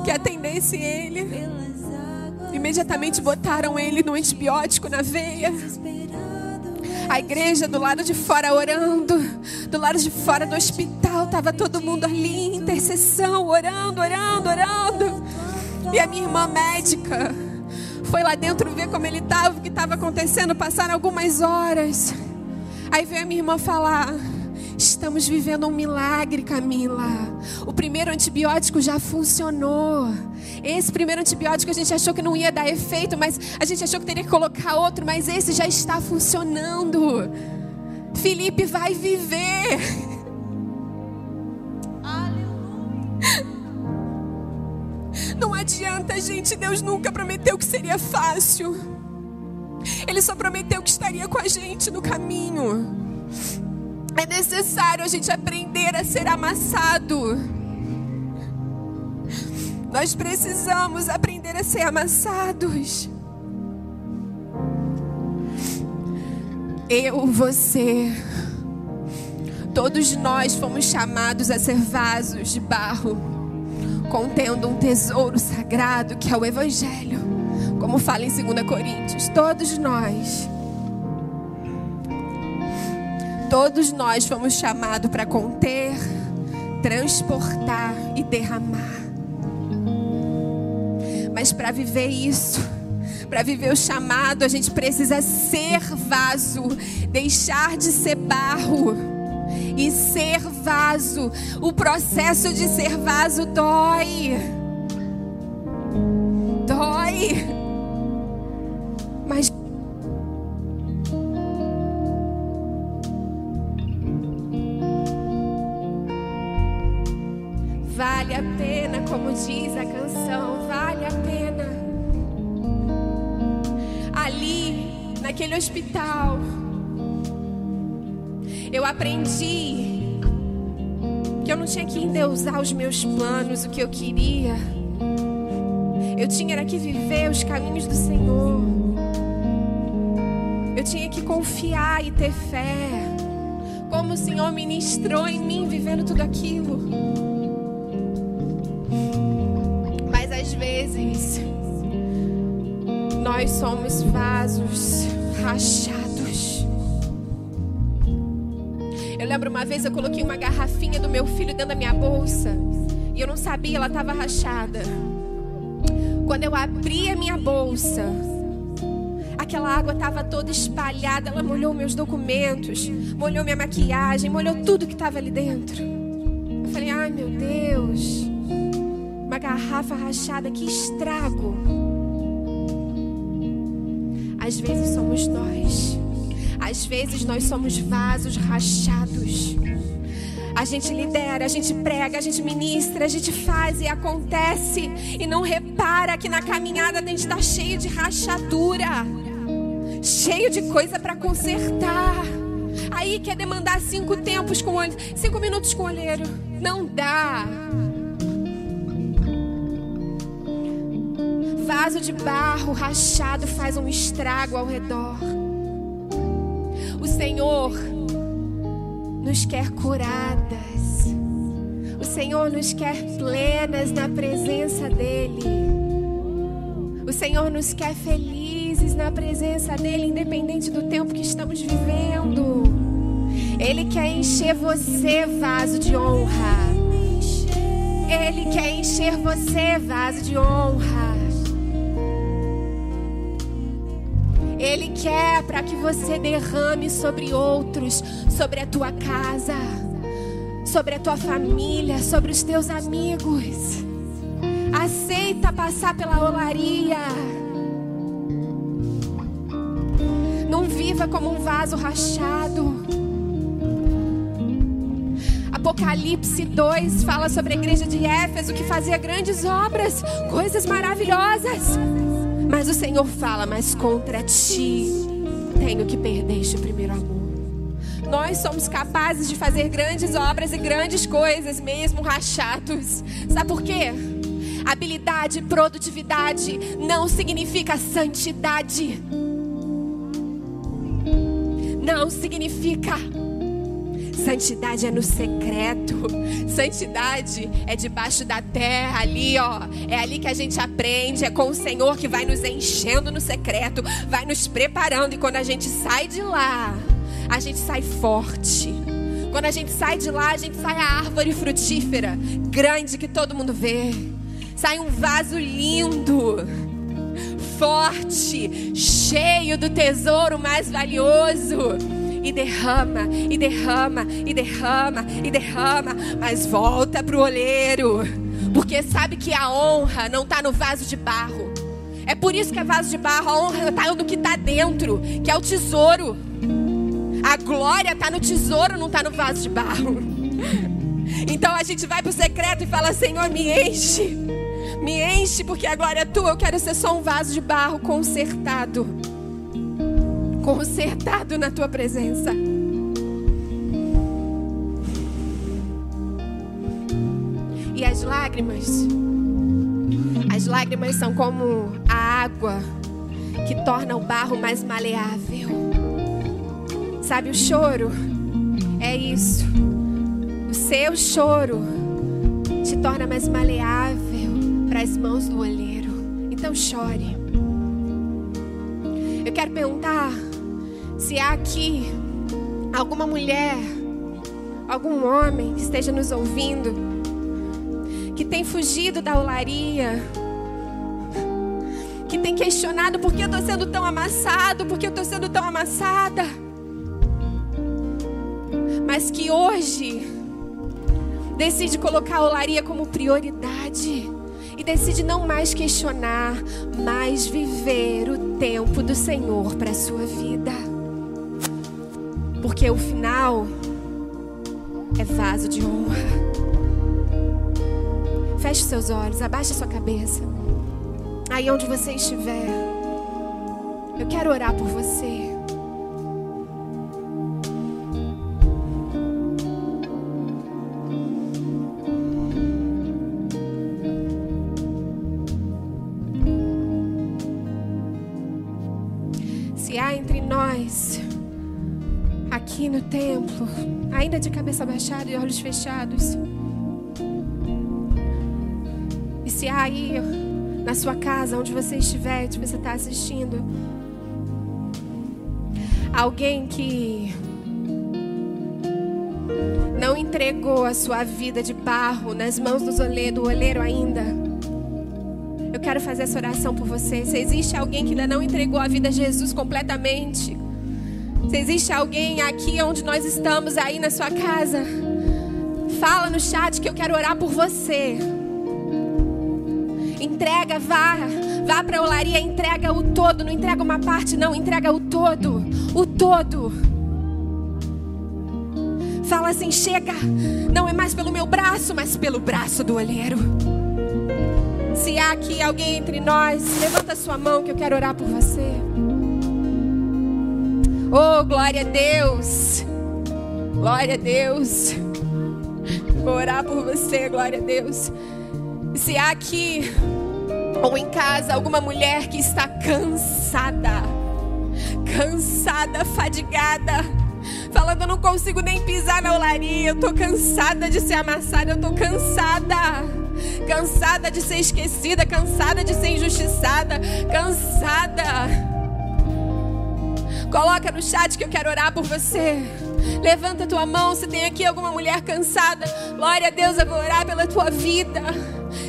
que atendesse ele Imediatamente botaram ele no antibiótico na veia. A igreja do lado de fora orando, do lado de fora do hospital, estava todo mundo ali, intercessão, orando, orando, orando. E a minha irmã médica foi lá dentro ver como ele estava, o que estava acontecendo. Passaram algumas horas. Aí veio a minha irmã falar: Estamos vivendo um milagre, Camila. O primeiro antibiótico já funcionou. Esse primeiro antibiótico a gente achou que não ia dar efeito, mas a gente achou que teria que colocar outro, mas esse já está funcionando. Felipe vai viver. Não adianta, gente. Deus nunca prometeu que seria fácil. Ele só prometeu que estaria com a gente no caminho. É necessário a gente aprender a ser amassado. Nós precisamos aprender a ser amassados. Eu, você, todos nós fomos chamados a ser vasos de barro, contendo um tesouro sagrado que é o Evangelho, como fala em 2 Coríntios. Todos nós. Todos nós fomos chamados para conter, transportar e derramar. Mas para viver isso, para viver o chamado, a gente precisa ser vaso, deixar de ser barro e ser vaso. O processo de ser vaso dói. Dói. Mas Vale a pena, como diz a canção, vale a pena. Ali, naquele hospital, eu aprendi que eu não tinha que endeusar os meus planos, o que eu queria. Eu tinha que viver os caminhos do Senhor. Eu tinha que confiar e ter fé. Como o Senhor ministrou em mim vivendo tudo aquilo. às vezes nós somos vasos rachados. Eu lembro uma vez eu coloquei uma garrafinha do meu filho dentro da minha bolsa e eu não sabia, ela estava rachada. Quando eu abri a minha bolsa, aquela água estava toda espalhada, ela molhou meus documentos, molhou minha maquiagem, molhou tudo que estava ali dentro. Eu falei, ai meu Deus uma garrafa rachada, que estrago. Às vezes somos nós. Às vezes nós somos vasos rachados. A gente lidera, a gente prega, a gente ministra, a gente faz e acontece. E não repara que na caminhada a gente está cheio de rachadura, cheio de coisa para consertar. Aí quer demandar cinco tempos com olho, cinco minutos com olheiro. Não dá. vaso de barro rachado faz um estrago ao redor. Senhor nos quer curadas. O Senhor nos quer plenas na presença dEle. O Senhor nos quer felizes na presença dEle, independente do tempo que estamos vivendo. Ele quer encher você, vaso de honra. Ele quer encher você, vaso de honra. Ele quer para que você derrame sobre outros, sobre a tua casa, sobre a tua família, sobre os teus amigos. Aceita passar pela olaria. Não viva como um vaso rachado. Apocalipse 2 fala sobre a igreja de Éfeso que fazia grandes obras, coisas maravilhosas. Mas o Senhor fala: Mas contra ti tenho que perder este primeiro amor. Nós somos capazes de fazer grandes obras e grandes coisas, mesmo rachados. Sabe por quê? Habilidade, produtividade não significa santidade. Não significa Santidade é no secreto. Santidade é debaixo da terra, ali, ó. É ali que a gente aprende. É com o Senhor que vai nos enchendo no secreto, vai nos preparando. E quando a gente sai de lá, a gente sai forte. Quando a gente sai de lá, a gente sai a árvore frutífera, grande que todo mundo vê. Sai um vaso lindo, forte, cheio do tesouro mais valioso e derrama, e derrama, e derrama, e derrama, mas volta pro olheiro, porque sabe que a honra não está no vaso de barro. É por isso que é vaso de barro, a honra está no que está dentro, que é o tesouro. A glória está no tesouro, não está no vaso de barro. Então a gente vai pro secreto e fala: Senhor, me enche. Me enche, porque a glória é tua. Eu quero ser só um vaso de barro consertado. Consertado na tua presença. E as lágrimas, as lágrimas são como a água que torna o barro mais maleável. Sabe, o choro é isso. O seu choro te torna mais maleável para as mãos do olheiro. Então chore. Eu quero perguntar se há aqui alguma mulher, algum homem que esteja nos ouvindo, que tem fugido da olaria, que tem questionado por que eu estou sendo tão amassado, por que eu estou sendo tão amassada, mas que hoje decide colocar a olaria como prioridade e decide não mais questionar, mas viver o tempo do Senhor para a sua vida. Porque o final é vaso de honra. Feche seus olhos, abaixe sua cabeça. Aí onde você estiver, eu quero orar por você. Ainda de cabeça baixada e olhos fechados, e se há aí na sua casa, onde você estiver, onde você está assistindo, alguém que não entregou a sua vida de barro nas mãos do oleiro, do olheiro ainda, eu quero fazer essa oração por você. Se existe alguém que ainda não entregou a vida a Jesus completamente, se existe alguém aqui onde nós estamos, aí na sua casa, fala no chat que eu quero orar por você. Entrega, vá, vá para a olaria, entrega o todo, não entrega uma parte, não, entrega o todo, o todo. Fala assim: chega, não é mais pelo meu braço, mas pelo braço do olheiro. Se há aqui alguém entre nós, levanta sua mão que eu quero orar por você. Oh, glória a Deus. Glória a Deus. Vou orar por você, glória a Deus. Se há aqui ou em casa alguma mulher que está cansada, cansada, fadigada, falando eu não consigo nem pisar na olaria, eu tô cansada de ser amassada, eu tô cansada. Cansada de ser esquecida, cansada de ser injustiçada, cansada. Coloca no chat que eu quero orar por você. Levanta tua mão se tem aqui alguma mulher cansada. Glória a Deus, eu vou orar pela tua vida.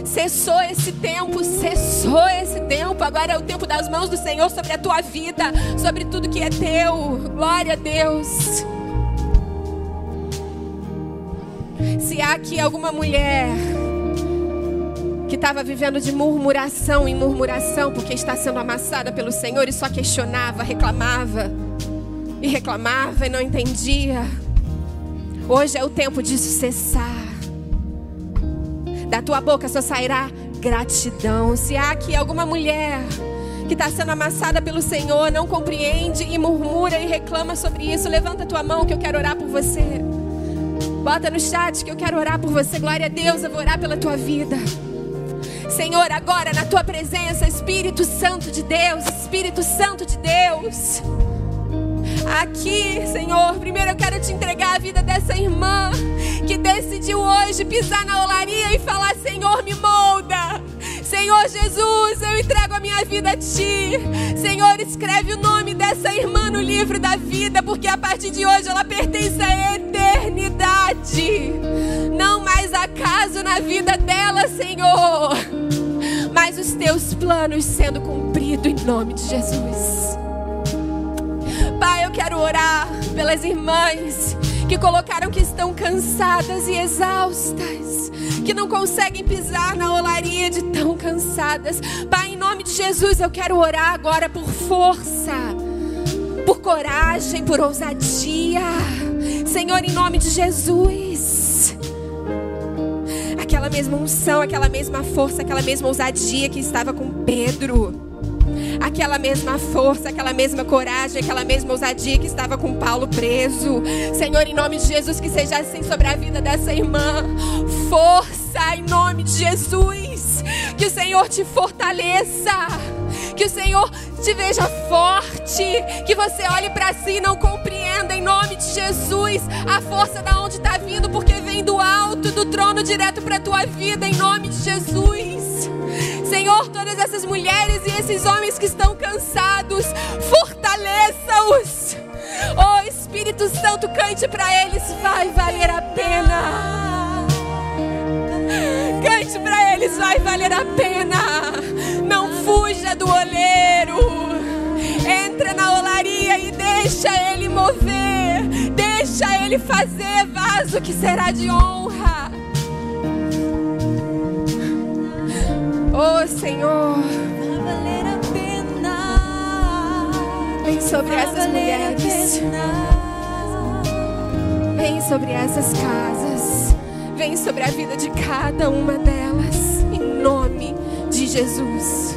Cessou esse tempo, cessou esse tempo. Agora é o tempo das mãos do Senhor sobre a tua vida, sobre tudo que é teu. Glória a Deus. Se há aqui alguma mulher que estava vivendo de murmuração em murmuração, porque está sendo amassada pelo Senhor e só questionava, reclamava, e reclamava e não entendia. Hoje é o tempo disso cessar. Da tua boca só sairá gratidão. Se há aqui alguma mulher que está sendo amassada pelo Senhor, não compreende e murmura e reclama sobre isso, levanta a tua mão que eu quero orar por você. Bota no chat que eu quero orar por você. Glória a Deus, eu vou orar pela tua vida. Senhor, agora na tua presença, Espírito Santo de Deus, Espírito Santo de Deus. Aqui, Senhor, primeiro eu quero te entregar a vida dessa irmã que decidiu hoje pisar na olaria e falar: Senhor, me molda. Senhor Jesus, eu entrego a minha vida a ti. Senhor, escreve o nome dessa irmã no livro da vida, porque a partir de hoje ela pertence à eternidade. Não mais acaso na vida dela, Senhor, mas os teus planos sendo cumpridos em nome de Jesus. Pai, eu quero orar pelas irmãs que colocaram que estão cansadas e exaustas, que não conseguem pisar na olaria de tão cansadas. Pai, em nome de Jesus, eu quero orar agora por força, por coragem, por ousadia. Senhor, em nome de Jesus. Aquela mesma unção, aquela mesma força, aquela mesma ousadia que estava com Pedro. Aquela mesma força, aquela mesma coragem, aquela mesma ousadia que estava com Paulo preso. Senhor, em nome de Jesus, que seja assim sobre a vida dessa irmã. Força em nome de Jesus. Que o Senhor te fortaleça. Que o Senhor te veja forte. Que você olhe para si e não compreenda em nome de Jesus a força da onde está vindo, porque vem do alto, do trono direto para a tua vida em nome de Jesus. Senhor, todas essas mulheres e esses homens que estão cansados, fortaleça-os. Oh Espírito Santo, cante para eles, vai valer a pena. Cante para eles, vai valer a pena. Não fuja do oleiro. Entra na olaria e deixa ele mover. Deixa ele fazer vaso que será de honra. Oh Senhor, Vai valer a pena. vem sobre Vai essas mulheres. Vem sobre essas casas. Vem sobre a vida de cada uma delas. Em nome de Jesus.